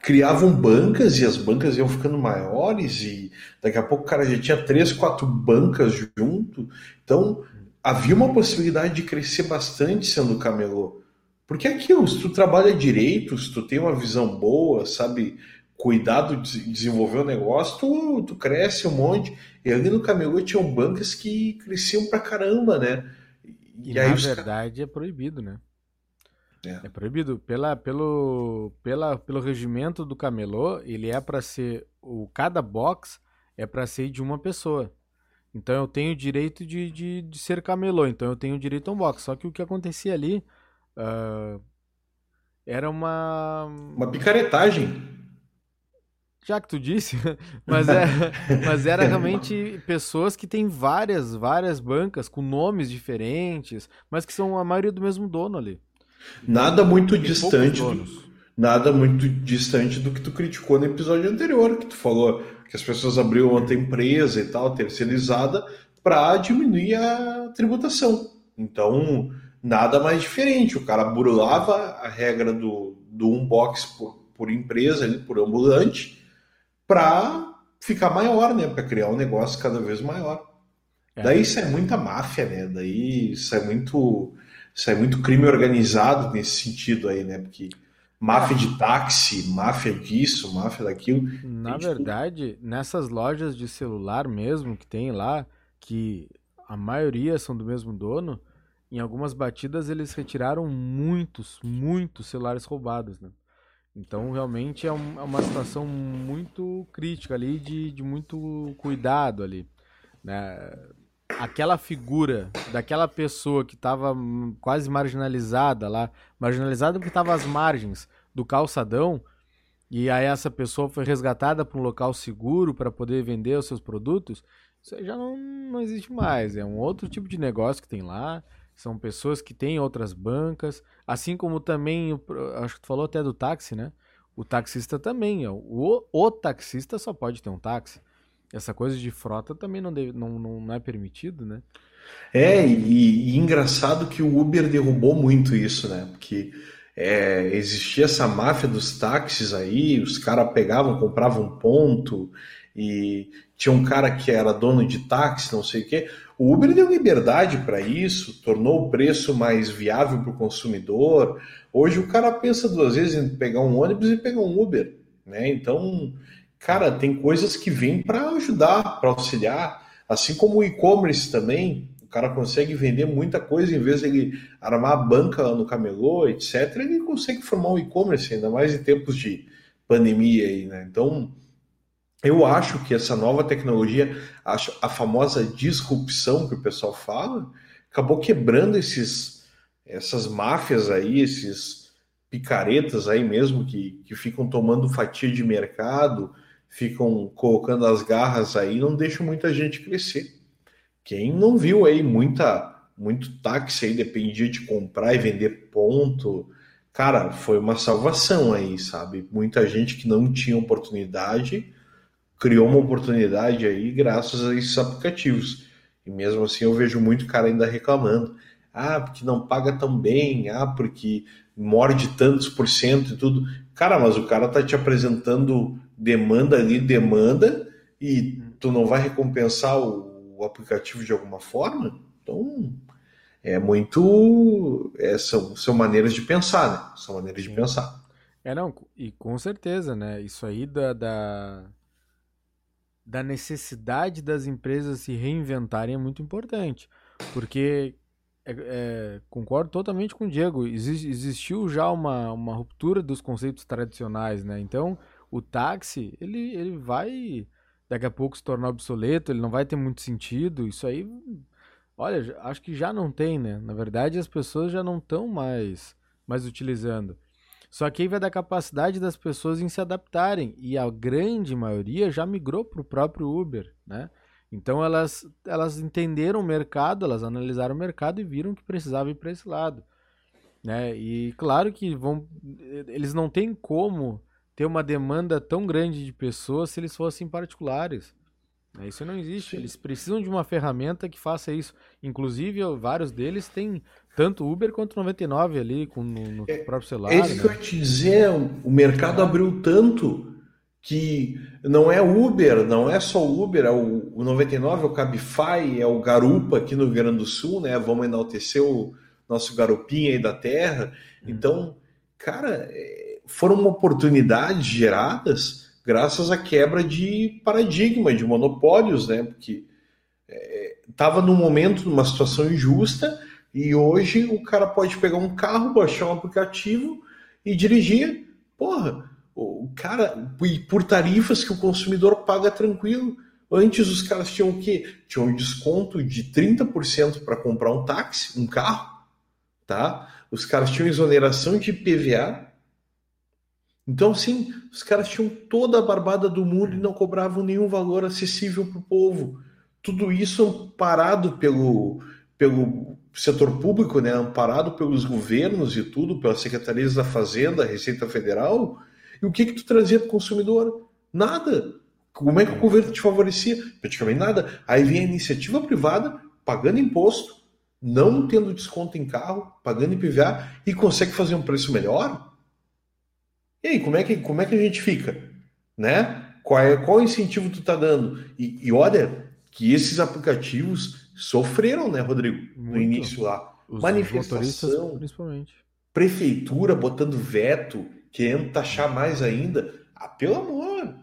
S2: criavam bancas e as bancas iam ficando maiores e daqui a pouco o cara já tinha três, quatro bancas junto. Então havia uma possibilidade de crescer bastante sendo camelô. Porque é aquilo, se tu trabalha direito, se tu tem uma visão boa, sabe, cuidado de desenvolver o negócio, tu, tu cresce um monte. E ali no camelô tinham bancas que cresciam pra caramba, né?
S1: E, e na verdade é proibido, né? É. é. proibido. Pela, pelo, pela, pelo regimento do camelô, ele é para ser. O, cada box é para ser de uma pessoa. Então eu tenho o direito de, de, de, ser camelô. Então eu tenho direito a um box. Só que o que acontecia ali. Uh, era uma.
S2: Uma picaretagem.
S1: Já que tu disse, mas, é, mas era realmente pessoas que têm várias, várias bancas com nomes diferentes, mas que são a maioria do mesmo dono ali.
S2: Nada muito distante do, nada muito distante do que tu criticou no episódio anterior, que tu falou que as pessoas abriam outra empresa e tal, terceirizada, para diminuir a tributação. Então, nada mais diferente. O cara burlava a regra do, do unbox por, por empresa, ali, por ambulante, para ficar maior, né? Para criar um negócio cada vez maior. É. Daí isso é muita máfia, né? Daí isso é muito isso é muito crime organizado nesse sentido aí, né? Porque máfia de táxi, máfia disso, máfia daquilo.
S1: Na verdade, tudo. nessas lojas de celular mesmo que tem lá, que a maioria são do mesmo dono, em algumas batidas eles retiraram muitos, muitos celulares roubados, né? Então, realmente é, um, é uma situação muito crítica ali, de, de muito cuidado ali, né? aquela figura daquela pessoa que estava quase marginalizada lá, marginalizada porque estava às margens do calçadão, e aí essa pessoa foi resgatada para um local seguro para poder vender os seus produtos, isso já não, não existe mais. É um outro tipo de negócio que tem lá. São pessoas que têm outras bancas, assim como também, acho que tu falou até do táxi, né? O taxista também, o, o taxista só pode ter um táxi. Essa coisa de frota também não, deve, não, não, é permitido, né?
S2: É, e, e, engraçado que o Uber derrubou muito isso, né? Porque é, existia essa máfia dos táxis aí, os caras pegavam, compravam ponto, e tinha um cara que era dono de táxi, não sei o quê. O Uber deu liberdade para isso, tornou o preço mais viável para o consumidor. Hoje o cara pensa duas vezes em pegar um ônibus e pegar um Uber, né? Então cara, tem coisas que vêm para ajudar, para auxiliar, assim como o e-commerce também. O cara consegue vender muita coisa em vez de ele armar a banca no camelô, etc. Ele consegue formar um e-commerce, ainda mais em tempos de pandemia aí, né? Então, eu acho que essa nova tecnologia, a famosa disrupção que o pessoal fala, acabou quebrando esses, essas máfias aí, esses picaretas aí mesmo que, que ficam tomando fatia de mercado, ficam colocando as garras aí, não deixam muita gente crescer. Quem não viu aí muita muito táxi aí dependia de comprar e vender ponto, cara, foi uma salvação aí, sabe? Muita gente que não tinha oportunidade criou uma oportunidade aí graças a esses aplicativos. E mesmo assim eu vejo muito cara ainda reclamando. Ah, porque não paga tão bem, ah, porque morde tantos por cento e tudo. Cara, mas o cara tá te apresentando demanda ali, demanda, e tu não vai recompensar o, o aplicativo de alguma forma? Então, é muito. É, são, são maneiras de pensar, né? São maneiras de pensar.
S1: É, não, e com certeza, né? Isso aí da, da, da necessidade das empresas se reinventarem é muito importante. Porque é, é, concordo totalmente com o Diego. existiu já uma, uma ruptura dos conceitos tradicionais, né? Então, o táxi, ele, ele vai daqui a pouco se tornar obsoleto, ele não vai ter muito sentido. Isso aí, olha, acho que já não tem, né? Na verdade, as pessoas já não estão mais, mais utilizando. Só que aí vai da capacidade das pessoas em se adaptarem. E a grande maioria já migrou para o próprio Uber, né? Então elas, elas entenderam o mercado, elas analisaram o mercado e viram que precisava ir para esse lado. Né? E claro que vão, eles não têm como ter uma demanda tão grande de pessoas se eles fossem particulares. Né? Isso não existe. Eles precisam de uma ferramenta que faça isso. Inclusive, vários deles têm tanto Uber quanto 99 ali com, no, no é, próprio celular. É
S2: isso né? que eu ia te dizer. O mercado abriu tanto que não é Uber, não é só Uber, é o, o 99, é o Cabify, é o Garupa aqui no Rio Grande do Sul, né? Vamos enaltecer o nosso garupinha aí da terra. Uhum. Então, cara, é, foram oportunidades geradas graças à quebra de paradigma, de monopólios, né? Porque estava é, num momento, numa situação injusta, e hoje o cara pode pegar um carro, baixar um aplicativo e dirigir. Porra, o cara, por tarifas que o consumidor paga tranquilo. Antes os caras tinham o quê? Tinham um desconto de 30% para comprar um táxi, um carro, tá? Os caras tinham exoneração de PVA. Então, sim, os caras tinham toda a barbada do mundo e não cobravam nenhum valor acessível para o povo. Tudo isso amparado pelo, pelo setor público, né? amparado pelos governos e tudo, pelas secretarias da Fazenda, Receita Federal, e o que que tu trazia para o consumidor? Nada. Como é que o governo te favorecia? Praticamente nada. Aí vem a iniciativa privada pagando imposto, não tendo desconto em carro, pagando IPVA e consegue fazer um preço melhor? E aí, como é que, como é que a gente fica? Né? Qual, é, qual incentivo tu tá dando? E, e olha que esses aplicativos sofreram, né, Rodrigo? No Muito. início lá. Os Manifestação, principalmente. prefeitura botando veto, querendo taxar mais ainda. Ah, pelo amor!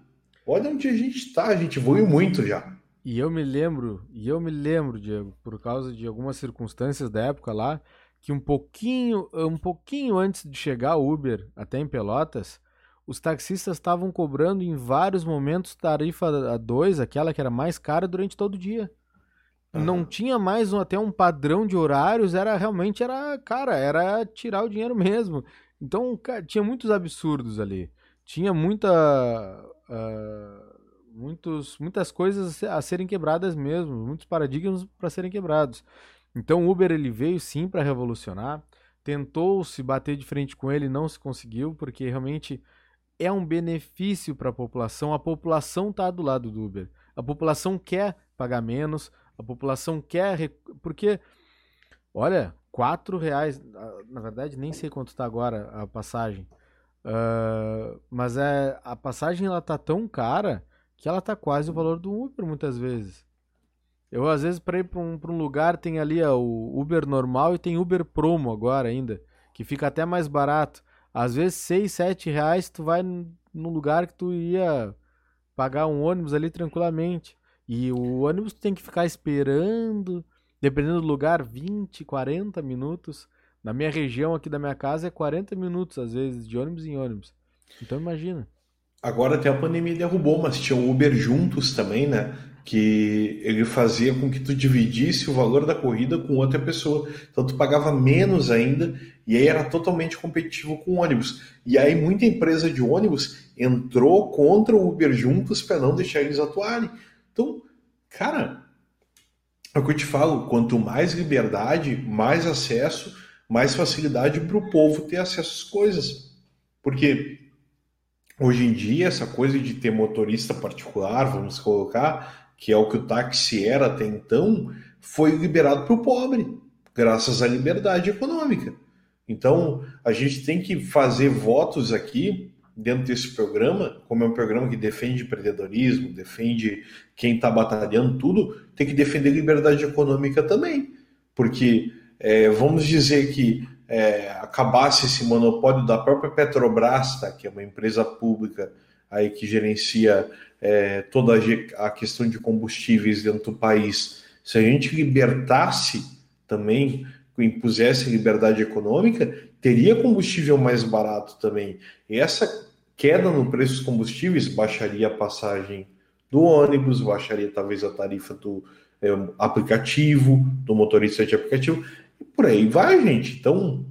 S2: Olha onde a gente está, a gente voou muito já.
S1: E eu me lembro, e eu me lembro, Diego, por causa de algumas circunstâncias da época lá, que um pouquinho, um pouquinho antes de chegar o Uber até em Pelotas, os taxistas estavam cobrando em vários momentos tarifa a 2, aquela que era mais cara durante todo o dia. Não tinha mais um, até um padrão de horários, era realmente era, cara, era tirar o dinheiro mesmo. Então, cara, tinha muitos absurdos ali. Tinha muita. Uh, muitos, muitas coisas a serem quebradas mesmo, muitos paradigmas para serem quebrados. Então, o Uber ele veio sim para revolucionar. Tentou se bater de frente com ele, não se conseguiu, porque realmente é um benefício para a população. A população está do lado do Uber. A população quer pagar menos, a população quer. Porque, olha, quatro reais. Na verdade, nem sei quanto está agora a passagem. Uh, mas é a passagem ela tá tão cara que ela tá quase o valor do Uber muitas vezes. Eu às vezes para ir para um, um lugar tem ali ó, o Uber normal e tem Uber Promo agora ainda, que fica até mais barato. Às vezes 6, 7 reais tu vai num lugar que tu ia pagar um ônibus ali tranquilamente. E o ônibus tem que ficar esperando dependendo do lugar, 20, 40 minutos. Na minha região aqui da minha casa é 40 minutos, às vezes, de ônibus em ônibus. Então imagina.
S2: Agora até a pandemia derrubou, mas tinha o Uber juntos também, né? Que ele fazia com que tu dividisse o valor da corrida com outra pessoa. Então tu pagava menos ainda e aí era totalmente competitivo com ônibus. E aí muita empresa de ônibus entrou contra o Uber juntos para não deixar eles atuarem. Então, cara, é o que eu te falo, quanto mais liberdade, mais acesso, mais facilidade para o povo ter acesso às coisas. Porque hoje em dia, essa coisa de ter motorista particular, vamos colocar, que é o que o táxi era até então, foi liberado para o pobre, graças à liberdade econômica. Então, a gente tem que fazer votos aqui dentro desse programa, como é um programa que defende empreendedorismo, defende quem está batalhando tudo, tem que defender liberdade econômica também. Porque é, vamos dizer que é, acabasse esse monopólio da própria Petrobras, tá, que é uma empresa pública aí que gerencia é, toda a questão de combustíveis dentro do país, se a gente libertasse também, impusesse liberdade econômica, teria combustível mais barato também. E essa queda no preço dos combustíveis baixaria a passagem do ônibus, baixaria talvez a tarifa do é, aplicativo, do motorista de aplicativo, e por aí vai, gente. Então,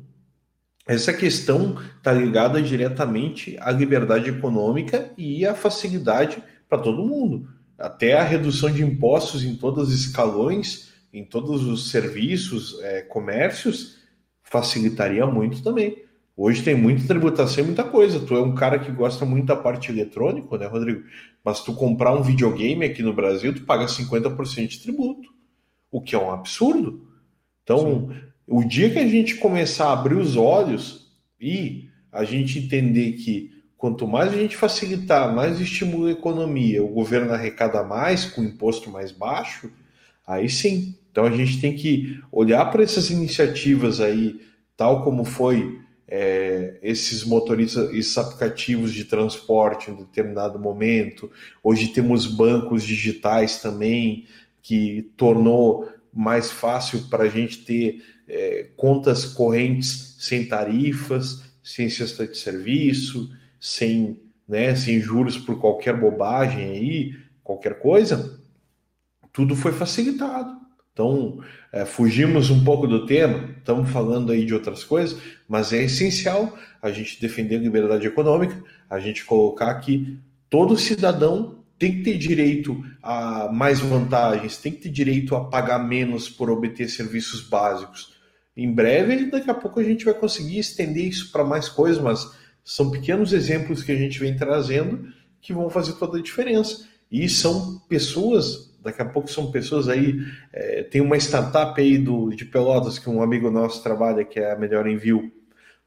S2: essa questão está ligada diretamente à liberdade econômica e à facilidade para todo mundo. Até a redução de impostos em todos os escalões, em todos os serviços, é, comércios, facilitaria muito também. Hoje tem muita tributação e muita coisa. Tu é um cara que gosta muito da parte eletrônica, né, Rodrigo? Mas tu comprar um videogame aqui no Brasil, tu paga 50% de tributo, o que é um absurdo. Então, Sim. o dia que a gente começar a abrir os olhos e a gente entender que quanto mais a gente facilitar, mais estimula a economia, o governo arrecada mais com imposto mais baixo, aí sim. Então a gente tem que olhar para essas iniciativas aí, tal como foi é, esses motoristas, esses aplicativos de transporte em determinado momento. Hoje temos bancos digitais também, que tornou mais fácil para a gente ter é, contas correntes sem tarifas, sem cesta de serviço, sem, né, sem juros por qualquer bobagem aí, qualquer coisa. Tudo foi facilitado. Então, é, fugimos um pouco do tema, estamos falando aí de outras coisas, mas é essencial a gente defender a liberdade econômica, a gente colocar que todo cidadão tem que ter direito a mais vantagens, tem que ter direito a pagar menos por obter serviços básicos. Em breve, daqui a pouco a gente vai conseguir estender isso para mais coisas, mas são pequenos exemplos que a gente vem trazendo que vão fazer toda a diferença. E são pessoas daqui a pouco são pessoas aí. É, tem uma startup aí do, de Pelotas que um amigo nosso trabalha, que é a Melhor Envio.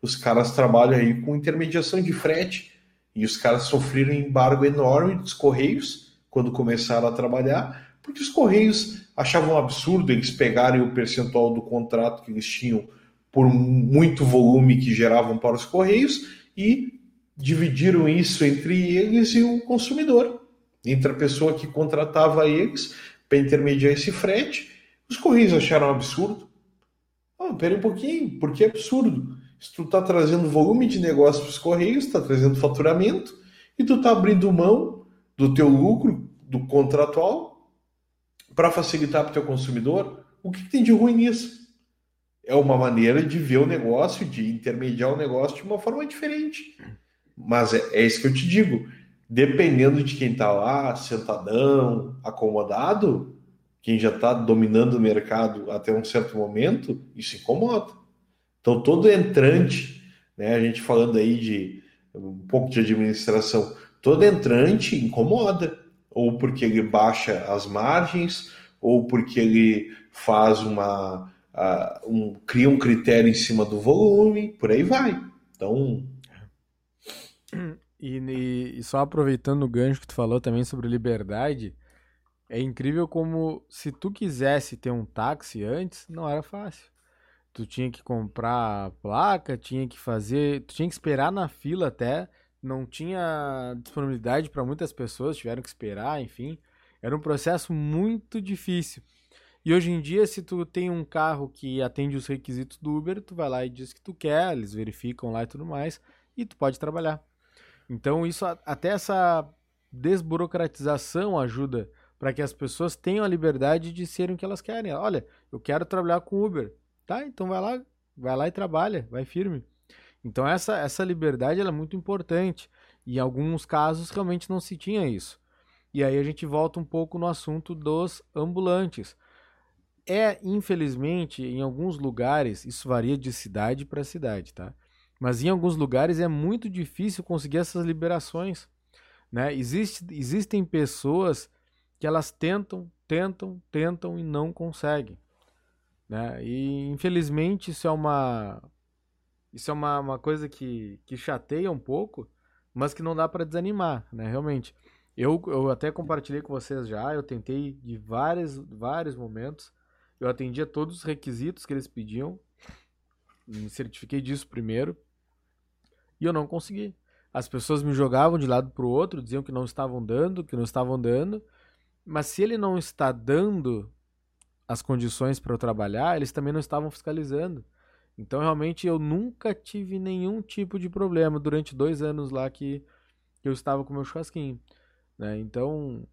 S2: Os caras trabalham aí com intermediação de frete e os caras sofreram um embargo enorme dos Correios quando começaram a trabalhar, porque os Correios achavam um absurdo eles pegarem o percentual do contrato que eles tinham por muito volume que geravam para os Correios e dividiram isso entre eles e o consumidor entre a pessoa que contratava eles para intermediar esse frete. Os Correios acharam absurdo. Ah, pera um pouquinho, por que é absurdo? Se tu está trazendo volume de negócio para os Correios, está trazendo faturamento, e tu está abrindo mão do teu lucro, do contratual, para facilitar para o teu consumidor, o que, que tem de ruim nisso? É uma maneira de ver o negócio, de intermediar o negócio de uma forma diferente. Mas é, é isso que eu te digo dependendo de quem está lá, sentadão, acomodado, quem já está dominando o mercado até um certo momento, isso incomoda. Então, todo entrante, né, a gente falando aí de um pouco de administração, todo entrante incomoda, ou porque ele baixa as margens, ou porque ele faz uma. Uh, um, cria um critério em cima do volume, por aí vai. Então.
S1: E, e, e, só aproveitando o gancho que tu falou também sobre liberdade, é incrível como se tu quisesse ter um táxi antes, não era fácil. Tu tinha que comprar a placa, tinha que fazer, tu tinha que esperar na fila até, não tinha disponibilidade para muitas pessoas, tiveram que esperar, enfim. Era um processo muito difícil. E hoje em dia, se tu tem um carro que atende os requisitos do Uber, tu vai lá e diz que tu quer, eles verificam lá e tudo mais, e tu pode trabalhar. Então, isso até essa desburocratização ajuda para que as pessoas tenham a liberdade de serem o que elas querem. Olha, eu quero trabalhar com Uber. Tá, então vai lá, vai lá e trabalha, vai firme. Então essa essa liberdade é muito importante. E em alguns casos realmente não se tinha isso. E aí a gente volta um pouco no assunto dos ambulantes. É, infelizmente, em alguns lugares, isso varia de cidade para cidade, tá? Mas em alguns lugares é muito difícil conseguir essas liberações. Né? Existe, existem pessoas que elas tentam, tentam, tentam e não conseguem. Né? E infelizmente isso é uma isso é uma, uma coisa que, que chateia um pouco, mas que não dá para desanimar, né? Realmente. Eu, eu até compartilhei com vocês já, eu tentei de vários, vários momentos, eu atendia todos os requisitos que eles pediam, me certifiquei disso primeiro, e eu não consegui. As pessoas me jogavam de lado para o outro, diziam que não estavam dando, que não estavam dando, mas se ele não está dando as condições para eu trabalhar, eles também não estavam fiscalizando. Então, realmente, eu nunca tive nenhum tipo de problema durante dois anos lá que, eu estava com meu churrasquinho. Né? Então,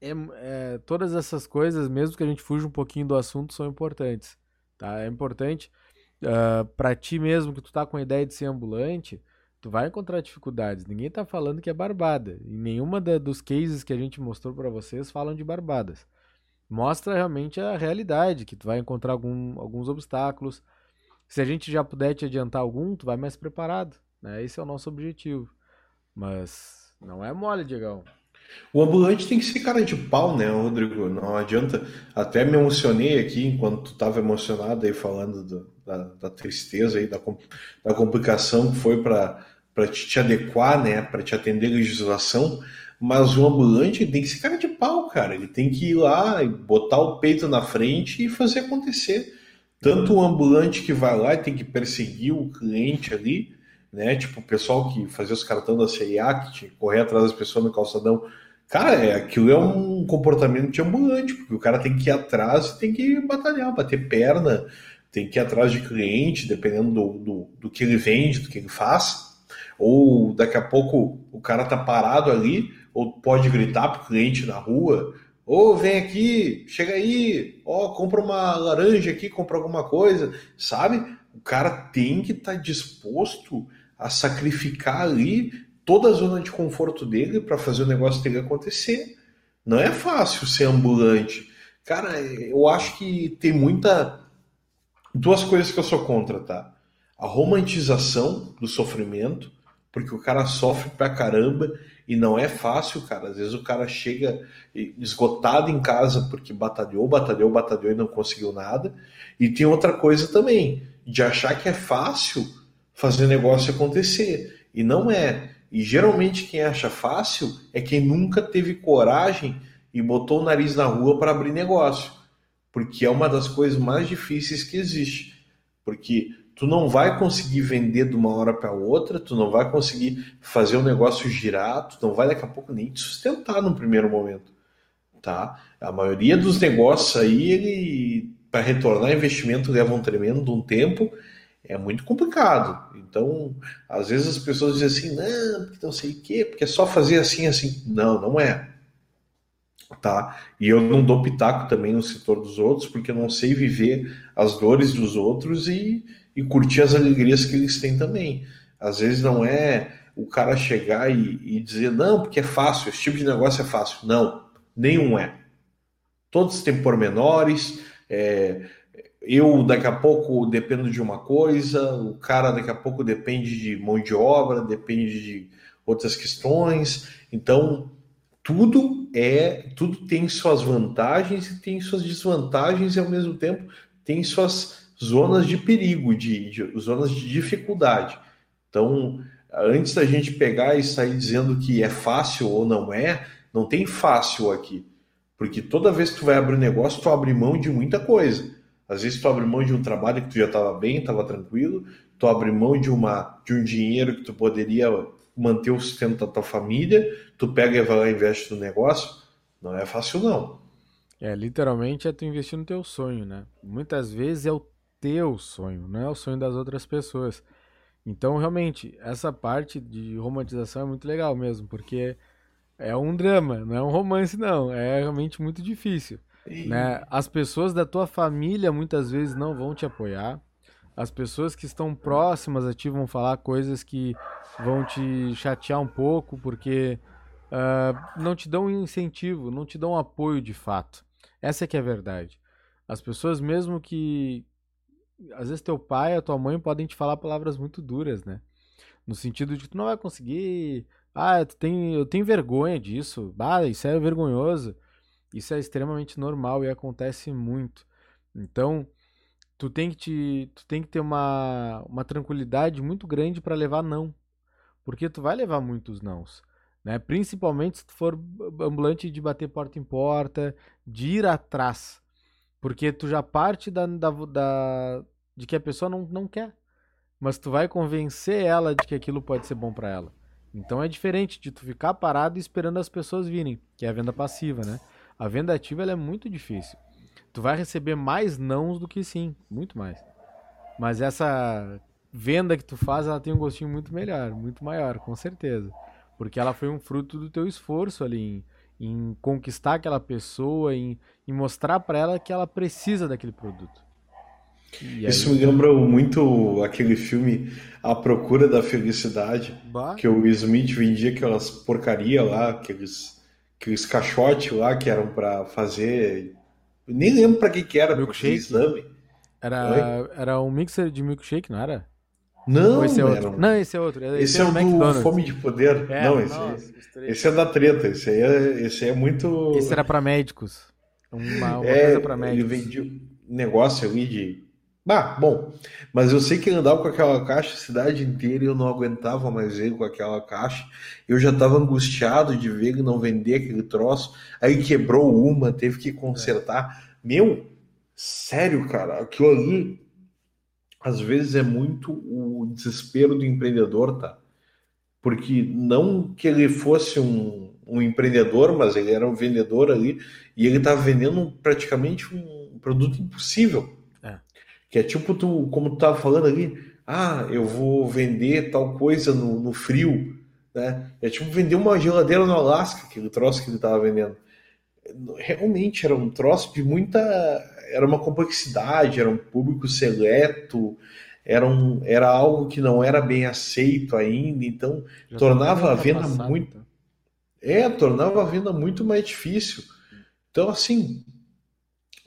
S1: é, é, todas essas coisas, mesmo que a gente fuja um pouquinho do assunto, são importantes. Tá? É importante uh, ah, para ti mesmo que tu tá com a ideia de ser ambulante, tu vai encontrar dificuldades. Ninguém tá falando que é barbada. E nenhuma da, dos cases que a gente mostrou para vocês falam de barbadas. Mostra realmente a realidade, que tu vai encontrar algum, alguns obstáculos. Se a gente já puder te adiantar algum, tu vai mais preparado. Né? Esse é o nosso objetivo. Mas não é mole, Diegão.
S2: O ambulante tem que ser cara de pau, né, Rodrigo? Não adianta. Até me emocionei aqui enquanto tu estava emocionado aí falando do, da, da, tristeza aí, da, da complicação que foi para te, te adequar, né, para te atender a legislação. Mas o ambulante tem que ser cara de pau, cara. Ele tem que ir lá e botar o peito na frente e fazer acontecer. Tanto o ambulante que vai lá e tem que perseguir o cliente ali, né? Tipo, o pessoal que fazia os cartões da CIA, que tinha que correr atrás das pessoas no calçadão. Cara, é, aquilo é um comportamento de ambulante, porque o cara tem que ir atrás tem que batalhar, bater perna, tem que ir atrás de cliente, dependendo do, do, do que ele vende, do que ele faz. Ou daqui a pouco o cara tá parado ali, ou pode gritar pro cliente na rua, ô, oh, vem aqui, chega aí, ó, oh, compra uma laranja aqui, compra alguma coisa, sabe? O cara tem que estar tá disposto a sacrificar ali toda a zona de conforto dele para fazer o negócio dele acontecer. Não é fácil ser ambulante. Cara, eu acho que tem muita. Duas coisas que eu sou contra, tá? A romantização do sofrimento, porque o cara sofre pra caramba e não é fácil, cara. Às vezes o cara chega esgotado em casa porque batalhou, batalhou, batalhou e não conseguiu nada. E tem outra coisa também, de achar que é fácil fazer negócio acontecer. E não é. E geralmente quem acha fácil é quem nunca teve coragem e botou o nariz na rua para abrir negócio. Porque é uma das coisas mais difíceis que existe. Porque tu não vai conseguir vender de uma hora para outra, tu não vai conseguir fazer o negócio girar, tu não vai daqui a pouco nem te sustentar no primeiro momento. Tá? A maioria dos negócios aí, ele para retornar investimento leva um tremendo um tempo é muito complicado. Então, às vezes as pessoas dizem assim, não, porque não sei o quê, porque é só fazer assim, assim. Não, não é. Tá? E eu não dou pitaco também no setor dos outros, porque eu não sei viver as dores dos outros e, e curtir as alegrias que eles têm também. Às vezes não é o cara chegar e, e dizer, não, porque é fácil, esse tipo de negócio é fácil. Não, nenhum é. Todos têm pormenores, é, eu daqui a pouco dependo de uma coisa, o cara daqui a pouco depende de mão de obra, depende de outras questões. Então, tudo é, tudo tem suas vantagens e tem suas desvantagens e ao mesmo tempo tem suas zonas de perigo, de, de zonas de dificuldade. Então, antes da gente pegar e sair dizendo que é fácil ou não é, não tem fácil aqui. Porque toda vez que tu vai abrir um negócio, tu abre mão de muita coisa. Às vezes tu abre mão de um trabalho que tu já estava bem, estava tranquilo, tu abre mão de, uma, de um dinheiro que tu poderia manter o sustento da tua família, tu pega e vai lá e investe no negócio. Não é fácil, não.
S1: É, literalmente é tu investir no teu sonho, né? Muitas vezes é o teu sonho, não é o sonho das outras pessoas. Então, realmente, essa parte de romantização é muito legal mesmo, porque é um drama, não é um romance, não. É realmente muito difícil. Né? As pessoas da tua família muitas vezes não vão te apoiar. As pessoas que estão próximas a ti vão falar coisas que vão te chatear um pouco, porque uh, não te dão incentivo, não te dão apoio de fato. Essa é que é a verdade. As pessoas, mesmo que às vezes teu pai, a tua mãe podem te falar palavras muito duras, né? No sentido de que tu não vai conseguir. Ah, tu tem, eu tenho vergonha disso. Ah, isso é vergonhoso. Isso é extremamente normal e acontece muito. Então, tu tem que te, tu tem que ter uma, uma tranquilidade muito grande para levar não. Porque tu vai levar muitos nãos. Né? Principalmente se tu for ambulante de bater porta em porta, de ir atrás. Porque tu já parte da, da, da, de que a pessoa não, não quer. Mas tu vai convencer ela de que aquilo pode ser bom para ela. Então é diferente de tu ficar parado esperando as pessoas virem, que é a venda passiva, né? A venda ativa é muito difícil. Tu vai receber mais nãos do que sim, muito mais. Mas essa venda que tu faz, ela tem um gostinho muito melhor, muito maior, com certeza. Porque ela foi um fruto do teu esforço ali em em conquistar aquela pessoa, em, em mostrar para ela que ela precisa daquele produto.
S2: Aí... Isso me lembra muito aquele filme A Procura da Felicidade, bah. que o Smith vendia aquelas porcaria lá, aqueles, aqueles caixotes lá que eram para fazer. Nem lembro para que, que era,
S1: milkshake. exame. Era, era um mixer de milkshake, não era?
S2: Não,
S1: esse é outro. Não, esse é outro.
S2: Esse, esse é, é o do Fome de Poder. É, não, esse, nossa, esse é da treta. Esse aí é, esse é muito.
S1: Esse era para médicos. Uma, uma é, coisa para médicos.
S2: Ele vendia um negócio ali de. Ah, bom. Mas eu sei que ele andava com aquela caixa a cidade inteira e eu não aguentava mais ele com aquela caixa. Eu já estava angustiado de ver ele não vender aquele troço. Aí quebrou uma, teve que consertar. É. Meu, sério, cara, aquilo ali às vezes é muito o desespero do empreendedor, tá? Porque não que ele fosse um, um empreendedor, mas ele era um vendedor ali e ele estava vendendo praticamente um produto impossível. Que é tipo tu, como tu estava falando ali, ah, eu vou vender tal coisa no, no frio, né? É tipo vender uma geladeira no Alasca, aquele troço que ele estava vendendo. Realmente era um troço de muita era uma complexidade, era um público seleto, era, um, era algo que não era bem aceito ainda, então Já tornava a venda muito. Então. É, tornava a venda muito mais difícil. Então, assim,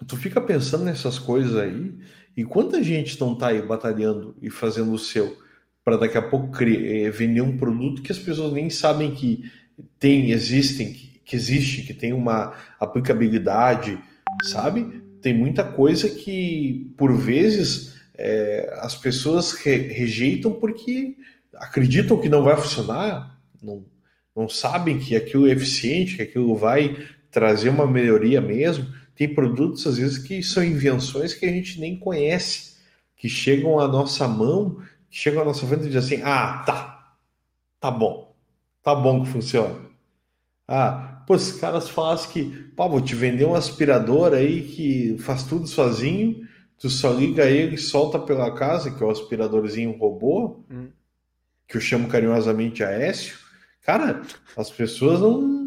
S2: tu fica pensando nessas coisas aí, e quanta gente não tá aí batalhando e fazendo o seu para daqui a pouco criar, eh, vender um produto que as pessoas nem sabem que tem, existem, que, que existe, que tem uma aplicabilidade, sabe? tem muita coisa que, por vezes, é, as pessoas re rejeitam porque acreditam que não vai funcionar, não, não sabem que aquilo é eficiente, que aquilo vai trazer uma melhoria mesmo. Tem produtos, às vezes, que são invenções que a gente nem conhece, que chegam à nossa mão, que chegam à nossa frente e dizem assim: ah, tá, tá bom, tá bom que funciona. Ah, Pô, os caras falassem que, pá, vou te vender um aspirador aí que faz tudo sozinho, tu só liga ele e solta pela casa, que é o aspiradorzinho robô, hum. que eu chamo carinhosamente Aécio. Cara, as pessoas não,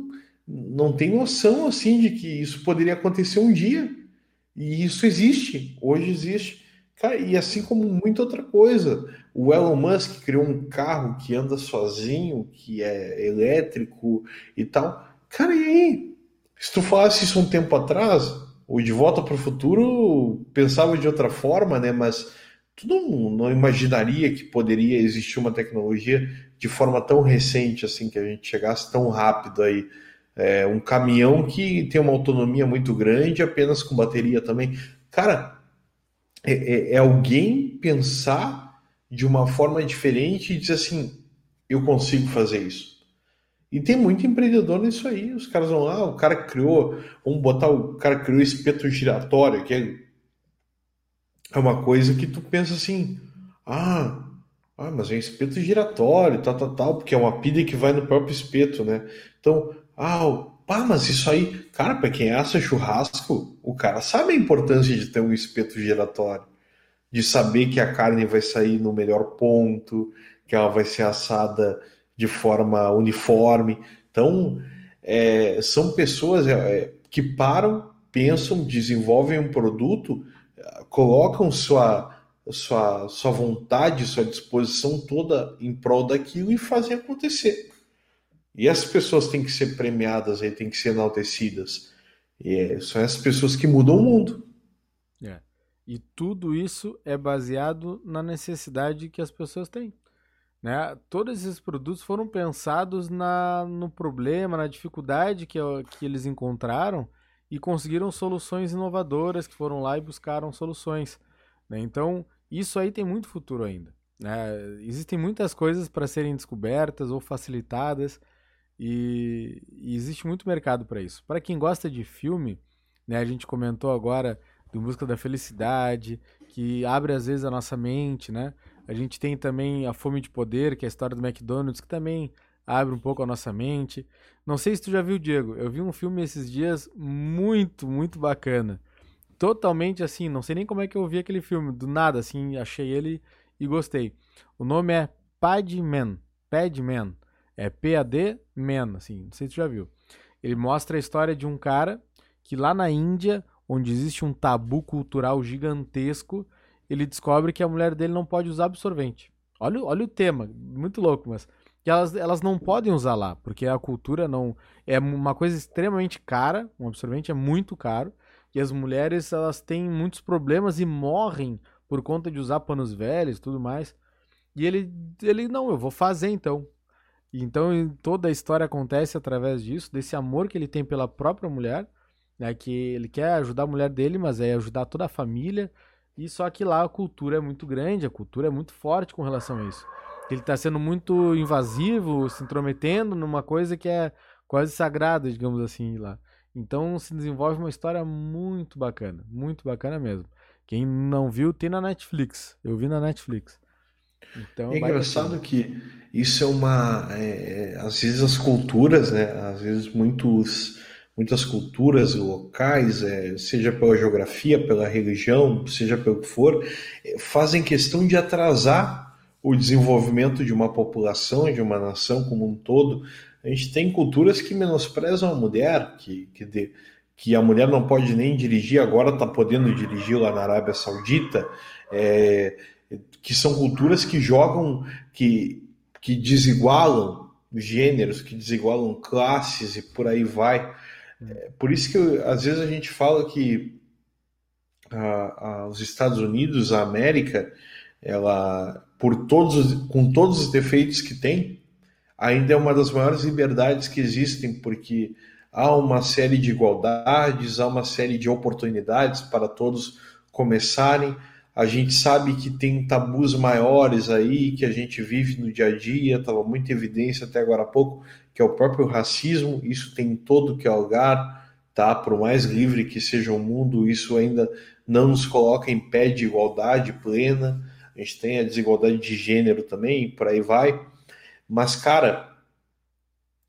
S2: não têm noção, assim, de que isso poderia acontecer um dia. E isso existe, hoje existe. Cara, e assim como muita outra coisa. O Elon Musk criou um carro que anda sozinho, que é elétrico e tal. Cara, e aí? Se tu falasse isso um tempo atrás, o De Volta para o Futuro pensava de outra forma, né? Mas tu não, não imaginaria que poderia existir uma tecnologia de forma tão recente, assim, que a gente chegasse tão rápido aí. É, um caminhão que tem uma autonomia muito grande, apenas com bateria também. Cara, é, é, é alguém pensar de uma forma diferente e dizer assim: eu consigo fazer isso. E tem muito empreendedor nisso aí. Os caras vão lá, o cara criou, vamos botar o cara criou espeto giratório, que é, é uma coisa que tu pensa assim, ah, ah, mas é um espeto giratório, tal, tal, tal, porque é uma pilha que vai no próprio espeto, né? Então, ah, pá, mas isso aí, cara, para quem assa churrasco, o cara sabe a importância de ter um espeto giratório, de saber que a carne vai sair no melhor ponto, que ela vai ser assada de forma uniforme. Então, é, são pessoas é, que param, pensam, desenvolvem um produto, colocam sua, sua, sua vontade, sua disposição toda em prol daquilo e fazem acontecer. E as pessoas têm que ser premiadas, aí, têm que ser enaltecidas. E é, são essas pessoas que mudam o mundo.
S1: É. E tudo isso é baseado na necessidade que as pessoas têm. Né? Todos esses produtos foram pensados na, no problema, na dificuldade que, que eles encontraram e conseguiram soluções inovadoras que foram lá e buscaram soluções. Né? Então, isso aí tem muito futuro ainda. Né? Existem muitas coisas para serem descobertas ou facilitadas e, e existe muito mercado para isso. Para quem gosta de filme, né, a gente comentou agora do Busca da Felicidade, que abre às vezes a nossa mente, né? A gente tem também a Fome de Poder, que é a história do McDonald's, que também abre um pouco a nossa mente. Não sei se tu já viu, Diego. Eu vi um filme esses dias muito, muito bacana. Totalmente assim, não sei nem como é que eu vi aquele filme. Do nada, assim, achei ele e gostei. O nome é Padman. Padman. É P-A-D Man, assim, não sei se tu já viu. Ele mostra a história de um cara que lá na Índia, onde existe um tabu cultural gigantesco, ele descobre que a mulher dele não pode usar absorvente. Olha, olha o tema, muito louco, mas que elas, elas não podem usar lá, porque a cultura não é uma coisa extremamente cara, um absorvente é muito caro, e as mulheres elas têm muitos problemas e morrem por conta de usar panos velhos, tudo mais. E ele ele não, eu vou fazer então. Então toda a história acontece através disso, desse amor que ele tem pela própria mulher, né, que ele quer ajudar a mulher dele, mas é ajudar toda a família e só que lá a cultura é muito grande, a cultura é muito forte com relação a isso. Ele está sendo muito invasivo, se intrometendo numa coisa que é quase sagrada, digamos assim, lá. Então se desenvolve uma história muito bacana, muito bacana mesmo. Quem não viu, tem na Netflix. Eu vi na Netflix.
S2: Então, é engraçado que isso é uma. É, é, às vezes as culturas, né? Às vezes muitos muitas culturas locais, é, seja pela geografia, pela religião, seja pelo que for, é, fazem questão de atrasar o desenvolvimento de uma população, de uma nação como um todo. A gente tem culturas que menosprezam a mulher, que, que, de, que a mulher não pode nem dirigir, agora está podendo dirigir lá na Arábia Saudita, é, que são culturas que jogam, que, que desigualam gêneros, que desigualam classes e por aí vai. É, por isso que às vezes a gente fala que a, a, os Estados Unidos, a América, ela, por todos, com todos os defeitos que tem, ainda é uma das maiores liberdades que existem, porque há uma série de igualdades, há uma série de oportunidades para todos começarem. A gente sabe que tem tabus maiores aí que a gente vive no dia a dia, estava muito em evidência até agora há pouco, que é o próprio racismo, isso tem em todo que é lugar, tá? Por mais livre que seja o mundo, isso ainda não nos coloca em pé de igualdade plena. A gente tem a desigualdade de gênero também, por aí vai. Mas, cara,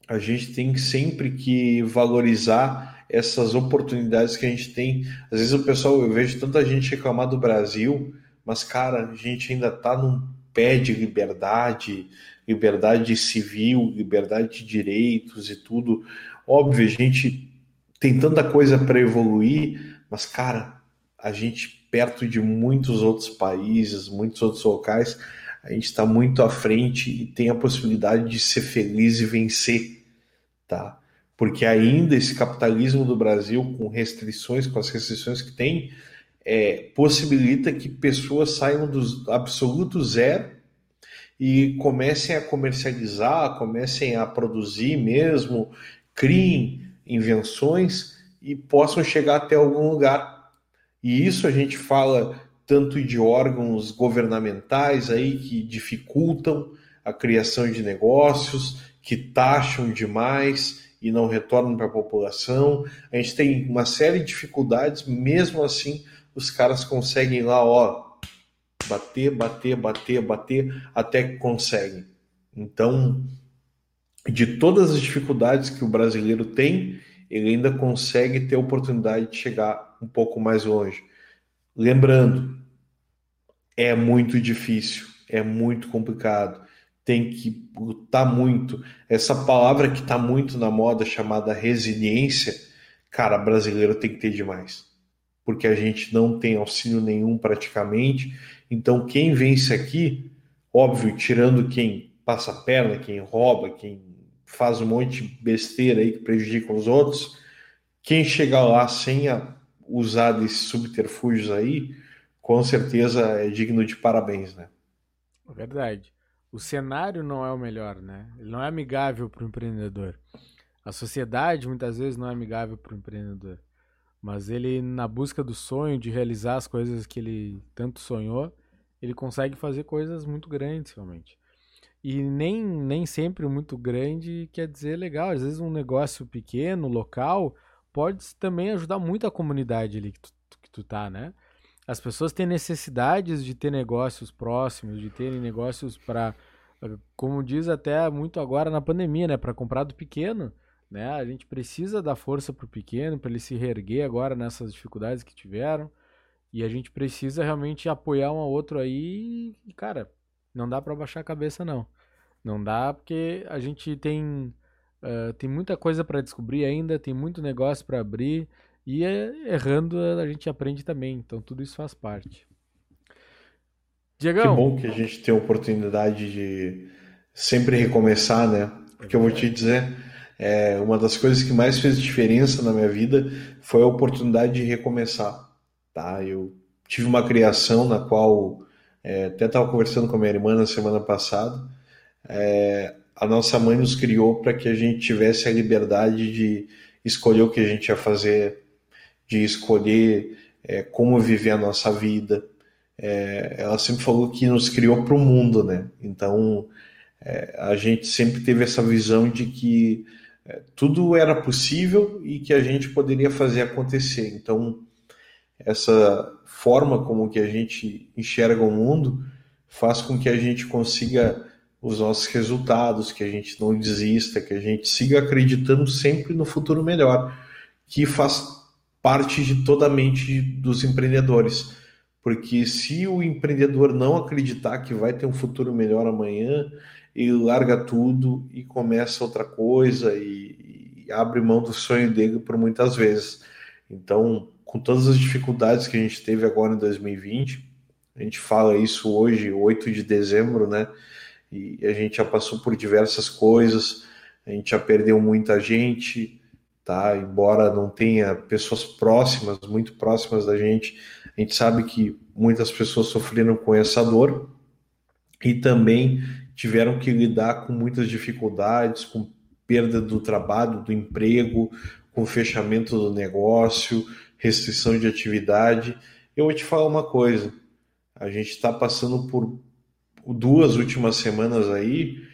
S2: a gente tem sempre que valorizar essas oportunidades que a gente tem. Às vezes o pessoal, eu vejo tanta gente reclamar do Brasil, mas, cara, a gente ainda tá num pé de liberdade, liberdade civil, liberdade de direitos e tudo. Óbvio, a gente tem tanta coisa para evoluir, mas, cara, a gente, perto de muitos outros países, muitos outros locais, a gente está muito à frente e tem a possibilidade de ser feliz e vencer, tá? Porque ainda esse capitalismo do Brasil, com restrições, com as restrições que tem, é, possibilita que pessoas saiam do absoluto zero e comecem a comercializar, comecem a produzir mesmo, criem invenções e possam chegar até algum lugar. E isso a gente fala tanto de órgãos governamentais aí que dificultam a criação de negócios, que taxam demais e não retornam para a população. A gente tem uma série de dificuldades, mesmo assim os caras conseguem lá, ó, bater, bater, bater, bater, até que conseguem. Então, de todas as dificuldades que o brasileiro tem, ele ainda consegue ter a oportunidade de chegar um pouco mais longe. Lembrando, é muito difícil, é muito complicado, tem que lutar muito. Essa palavra que está muito na moda, chamada resiliência, cara, brasileiro tem que ter demais. Porque a gente não tem auxílio nenhum praticamente então, quem vence aqui, óbvio, tirando quem passa a perna, quem rouba, quem faz um monte de besteira aí que prejudica os outros, quem chegar lá sem a, usar desses subterfúgios aí, com certeza é digno de parabéns, né?
S1: Verdade. O cenário não é o melhor, né? Ele não é amigável para o empreendedor. A sociedade muitas vezes não é amigável para o empreendedor. Mas ele, na busca do sonho, de realizar as coisas que ele tanto sonhou, ele consegue fazer coisas muito grandes, realmente. E nem, nem sempre muito grande quer dizer legal. Às vezes um negócio pequeno, local, pode também ajudar muito a comunidade ali que tu, que tu tá, né? As pessoas têm necessidades de ter negócios próximos, de terem negócios para, como diz até muito agora na pandemia, né? Para comprar do pequeno, né? A gente precisa dar força para o pequeno, para ele se reerguer agora nessas dificuldades que tiveram. E a gente precisa realmente apoiar um ao outro aí. E, cara, não dá para baixar a cabeça, não. Não dá porque a gente tem, uh, tem muita coisa para descobrir ainda, tem muito negócio para abrir. E errando a gente aprende também. Então tudo isso faz parte.
S2: Diegão. Que bom que a gente tem a oportunidade de sempre recomeçar, né? Porque eu vou te dizer, é, uma das coisas que mais fez diferença na minha vida foi a oportunidade de recomeçar, tá? Eu tive uma criação na qual é, até estava conversando com a minha irmã na semana passada. É, a nossa mãe nos criou para que a gente tivesse a liberdade de escolher o que a gente ia fazer, de escolher é, como viver a nossa vida. É, ela sempre falou que nos criou para o mundo, né? Então é, a gente sempre teve essa visão de que é, tudo era possível e que a gente poderia fazer acontecer. Então essa forma como que a gente enxerga o mundo faz com que a gente consiga os nossos resultados, que a gente não desista, que a gente siga acreditando sempre no futuro melhor, que faz parte de toda a mente dos empreendedores. Porque se o empreendedor não acreditar que vai ter um futuro melhor amanhã, ele larga tudo e começa outra coisa e, e abre mão do sonho dele por muitas vezes. Então, com todas as dificuldades que a gente teve agora em 2020, a gente fala isso hoje, 8 de dezembro, né? E a gente já passou por diversas coisas, a gente já perdeu muita gente, tá? Embora não tenha pessoas próximas, muito próximas da gente, a gente sabe que muitas pessoas sofreram com essa dor e também tiveram que lidar com muitas dificuldades, com perda do trabalho, do emprego, com fechamento do negócio, restrição de atividade. Eu vou te falar uma coisa: a gente está passando por duas últimas semanas aí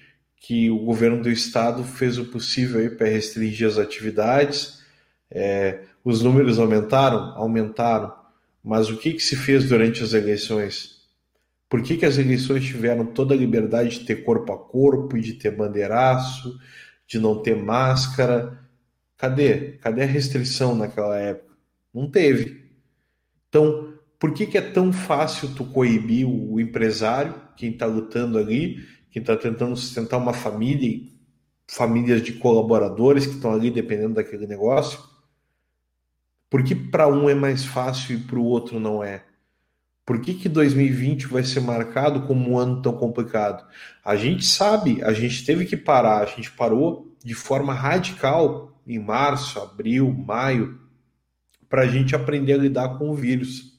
S2: que o governo do estado fez o possível para restringir as atividades. É, os números aumentaram? Aumentaram. Mas o que, que se fez durante as eleições? Por que, que as eleições tiveram toda a liberdade de ter corpo a corpo, de ter bandeiraço, de não ter máscara? Cadê? Cadê a restrição naquela época? Não teve. Então, por que, que é tão fácil tu coibir o empresário, quem está lutando ali, quem está tentando sustentar uma família, famílias de colaboradores que estão ali dependendo daquele negócio. Por que para um é mais fácil e para o outro não é? Por que, que 2020 vai ser marcado como um ano tão complicado? A gente sabe, a gente teve que parar, a gente parou de forma radical em março, abril, maio, para a gente aprender a lidar com o vírus.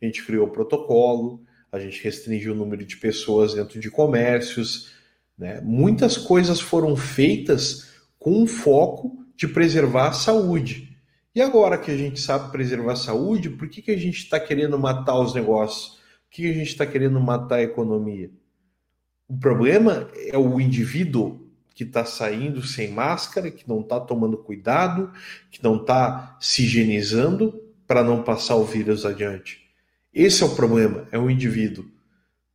S2: A gente criou protocolo, a gente restringiu o número de pessoas dentro de comércios. Né? Muitas coisas foram feitas com o foco de preservar a saúde. E agora que a gente sabe preservar a saúde, por que, que a gente está querendo matar os negócios? Por que, que a gente está querendo matar a economia? O problema é o indivíduo que está saindo sem máscara, que não está tomando cuidado, que não está se higienizando para não passar o vírus adiante. Esse é o problema, é o indivíduo.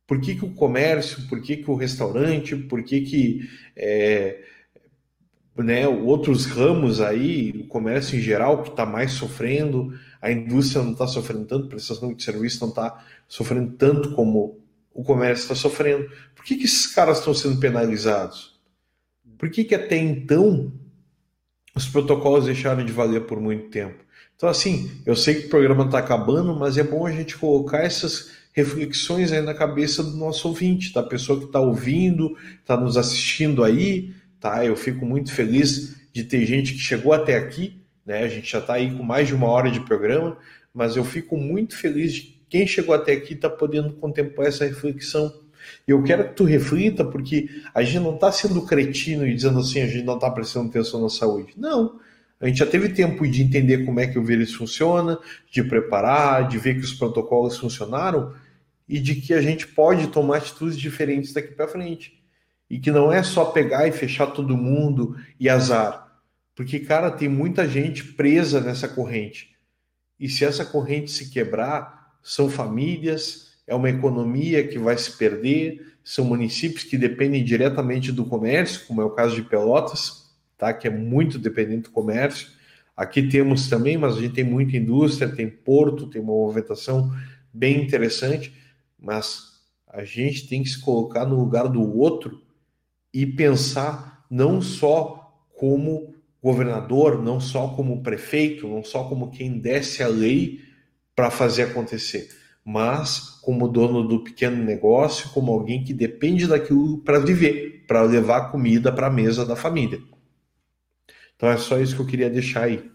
S2: Por que, que o comércio, por que, que o restaurante, por que, que é, né, outros ramos aí, o comércio em geral, que está mais sofrendo, a indústria não está sofrendo tanto, a prestação de serviço não está sofrendo tanto como o comércio está sofrendo. Por que, que esses caras estão sendo penalizados? Por que, que até então os protocolos deixaram de valer por muito tempo? Então, assim, eu sei que o programa está acabando, mas é bom a gente colocar essas reflexões aí na cabeça do nosso ouvinte, da pessoa que está ouvindo, está nos assistindo aí, tá? Eu fico muito feliz de ter gente que chegou até aqui, né? A gente já está aí com mais de uma hora de programa, mas eu fico muito feliz de quem chegou até aqui está podendo contemplar essa reflexão. Eu quero que tu reflita, porque a gente não está sendo cretino e dizendo assim, a gente não está prestando atenção na saúde. Não. A gente já teve tempo de entender como é que o vírus funciona, de preparar, de ver que os protocolos funcionaram e de que a gente pode tomar atitudes diferentes daqui para frente. E que não é só pegar e fechar todo mundo e azar. Porque, cara, tem muita gente presa nessa corrente. E se essa corrente se quebrar, são famílias, é uma economia que vai se perder, são municípios que dependem diretamente do comércio, como é o caso de Pelotas, tá? que é muito dependente do comércio. Aqui temos também, mas a gente tem muita indústria, tem porto, tem uma movimentação bem interessante, mas a gente tem que se colocar no lugar do outro e pensar não só como governador, não só como prefeito, não só como quem desce a lei para fazer acontecer, mas como dono do pequeno negócio, como alguém que depende daquilo para viver, para levar comida para a mesa da família. Então é só isso que eu queria deixar aí.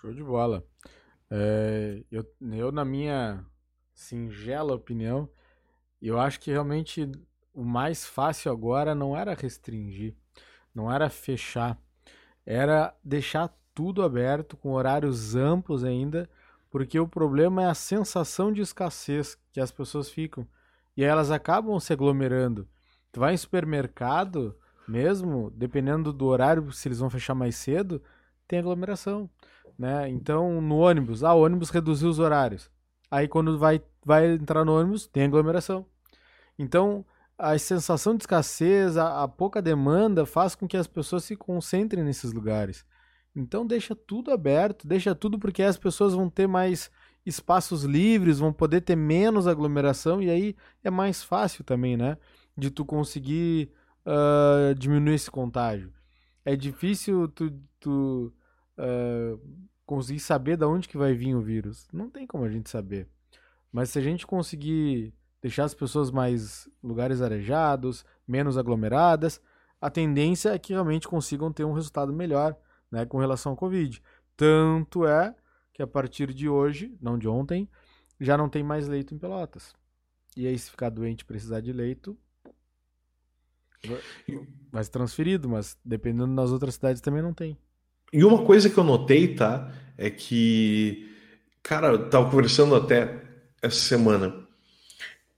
S1: Show de bola. É, eu, eu, na minha singela opinião, eu acho que realmente o mais fácil agora não era restringir, não era fechar, era deixar tudo aberto, com horários amplos ainda, porque o problema é a sensação de escassez que as pessoas ficam. E elas acabam se aglomerando. Tu vai em supermercado, mesmo, dependendo do horário, se eles vão fechar mais cedo, tem aglomeração. Né? Então, no ônibus, ah, o ônibus reduziu os horários. Aí quando vai, vai entrar no ônibus, tem aglomeração. Então, a sensação de escassez, a, a, pouca demanda faz com que as pessoas se concentrem nesses lugares. Então deixa tudo aberto, deixa tudo porque as pessoas vão ter mais espaços livres, vão poder ter menos aglomeração e aí é mais fácil também, né? De tu conseguir uh, diminuir esse contágio. É difícil tu, tu uh, conseguir saber de onde que vai vir o vírus. Não tem como a gente saber. Mas se a gente conseguir deixar as pessoas mais lugares arejados, menos aglomeradas, a tendência é que realmente consigam ter um resultado melhor né, com relação ao Covid. Tanto é que a partir de hoje, não de ontem, já não tem mais leito em Pelotas. E aí, se ficar doente e precisar de leito, vai ser transferido, mas dependendo das outras cidades também não tem.
S2: E uma coisa que eu notei, tá, é que, cara, eu tava conversando até essa semana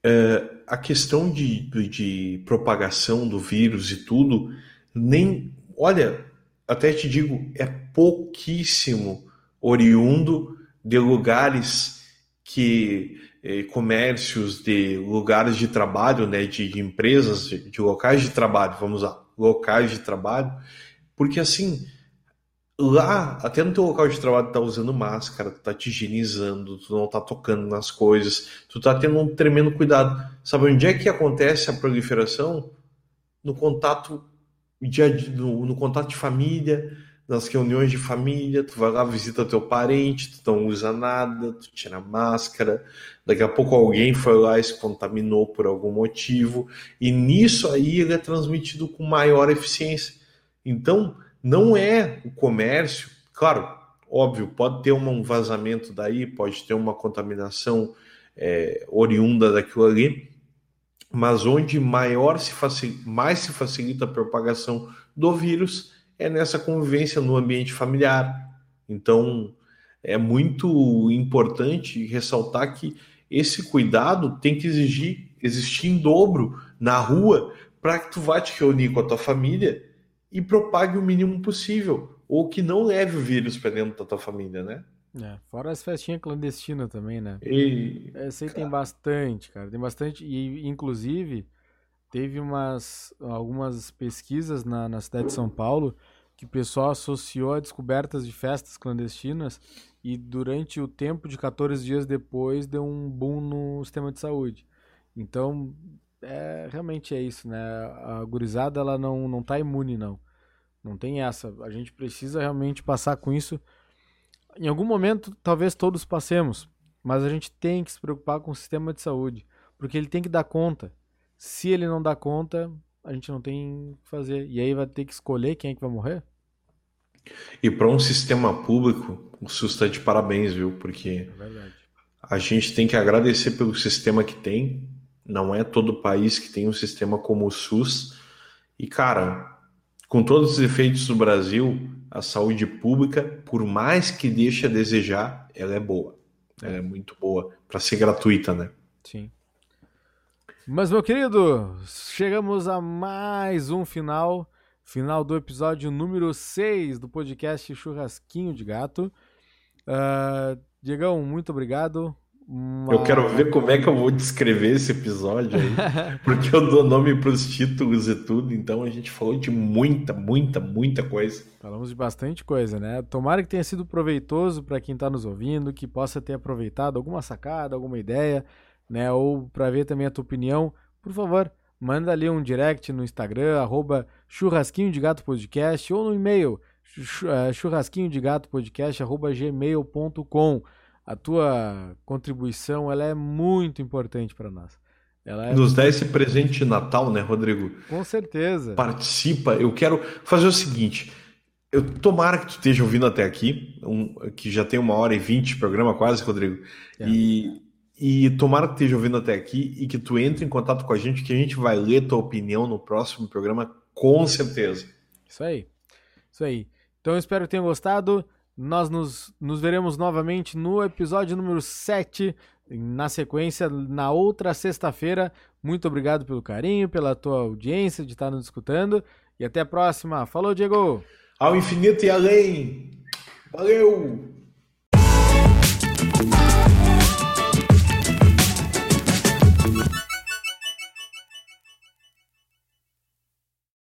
S2: é, a questão de, de propagação do vírus e tudo, nem. Olha, até te digo, é pouquíssimo oriundo de lugares que. Eh, comércios, de lugares de trabalho, né, de, de empresas, de, de locais de trabalho, vamos lá, locais de trabalho, porque assim lá, até no teu local de trabalho, tu tá usando máscara, tu tá te higienizando, tu não tá tocando nas coisas, tu tá tendo um tremendo cuidado. Sabe onde é que acontece a proliferação? No contato de, no, no contato de família, nas reuniões de família, tu vai lá, visita teu parente, tu não usa nada, tu tira máscara, daqui a pouco alguém foi lá e se contaminou por algum motivo, e nisso aí ele é transmitido com maior eficiência. Então, não é o comércio, claro, óbvio, pode ter um vazamento daí, pode ter uma contaminação é, oriunda daquilo ali, mas onde maior se mais se facilita a propagação do vírus é nessa convivência no ambiente familiar. Então, é muito importante ressaltar que esse cuidado tem que exigir existir em dobro na rua para que tu vá te reunir com a tua família e propague o mínimo possível, ou que não leve o vírus para dentro da tua família, né?
S1: É, fora as festinhas clandestinas também, né?
S2: E...
S1: Essa aí tem bastante, cara. Tem bastante. E, inclusive, teve umas, algumas pesquisas na, na cidade de São Paulo que o pessoal associou a descobertas de festas clandestinas e durante o tempo de 14 dias depois deu um boom no sistema de saúde. Então, é, realmente é isso, né? A gurizada ela não, não tá imune, não. Não tem essa. A gente precisa realmente passar com isso. Em algum momento, talvez todos passemos, mas a gente tem que se preocupar com o sistema de saúde, porque ele tem que dar conta. Se ele não dá conta, a gente não tem o que fazer. E aí vai ter que escolher quem é que vai morrer?
S2: E para um sistema público, o SUS está de parabéns, viu? Porque
S1: é
S2: a gente tem que agradecer pelo sistema que tem. Não é todo país que tem um sistema como o SUS. E, cara, com todos os efeitos do Brasil, a saúde pública, por mais que deixe a desejar, ela é boa. Ela é muito boa para ser gratuita, né?
S1: Sim. Mas, meu querido, chegamos a mais um final. Final do episódio número 6 do podcast Churrasquinho de Gato. Uh, Diegão, muito obrigado.
S2: Uma... Eu quero ver como é que eu vou descrever esse episódio aí, porque eu dou nome para os títulos e tudo, então a gente falou de muita, muita, muita coisa.
S1: Falamos de bastante coisa, né? Tomara que tenha sido proveitoso para quem está nos ouvindo, que possa ter aproveitado alguma sacada, alguma ideia, né? Ou para ver também a tua opinião. Por favor, manda ali um direct no Instagram, arroba churrasquinho de gato podcast, ou no e-mail eh, churrasquinho de gato podcast, arroba gmail.com a tua contribuição ela é muito importante para nós. Ela
S2: é Nos dá esse presente de Natal, né, Rodrigo?
S1: Com certeza.
S2: Participa. Eu quero fazer o seguinte. Eu tomara que tu esteja ouvindo até aqui, um, que já tem uma hora e vinte de programa quase, Rodrigo. É. E, e tomara que esteja ouvindo até aqui e que tu entre em contato com a gente, que a gente vai ler tua opinião no próximo programa, com certeza.
S1: Isso aí. Isso aí. Então eu espero que tenham gostado. Nós nos, nos veremos novamente no episódio número 7, na sequência, na outra sexta-feira. Muito obrigado pelo carinho, pela tua audiência de estar nos escutando. E até a próxima. Falou, Diego!
S2: Ao infinito e além! Valeu!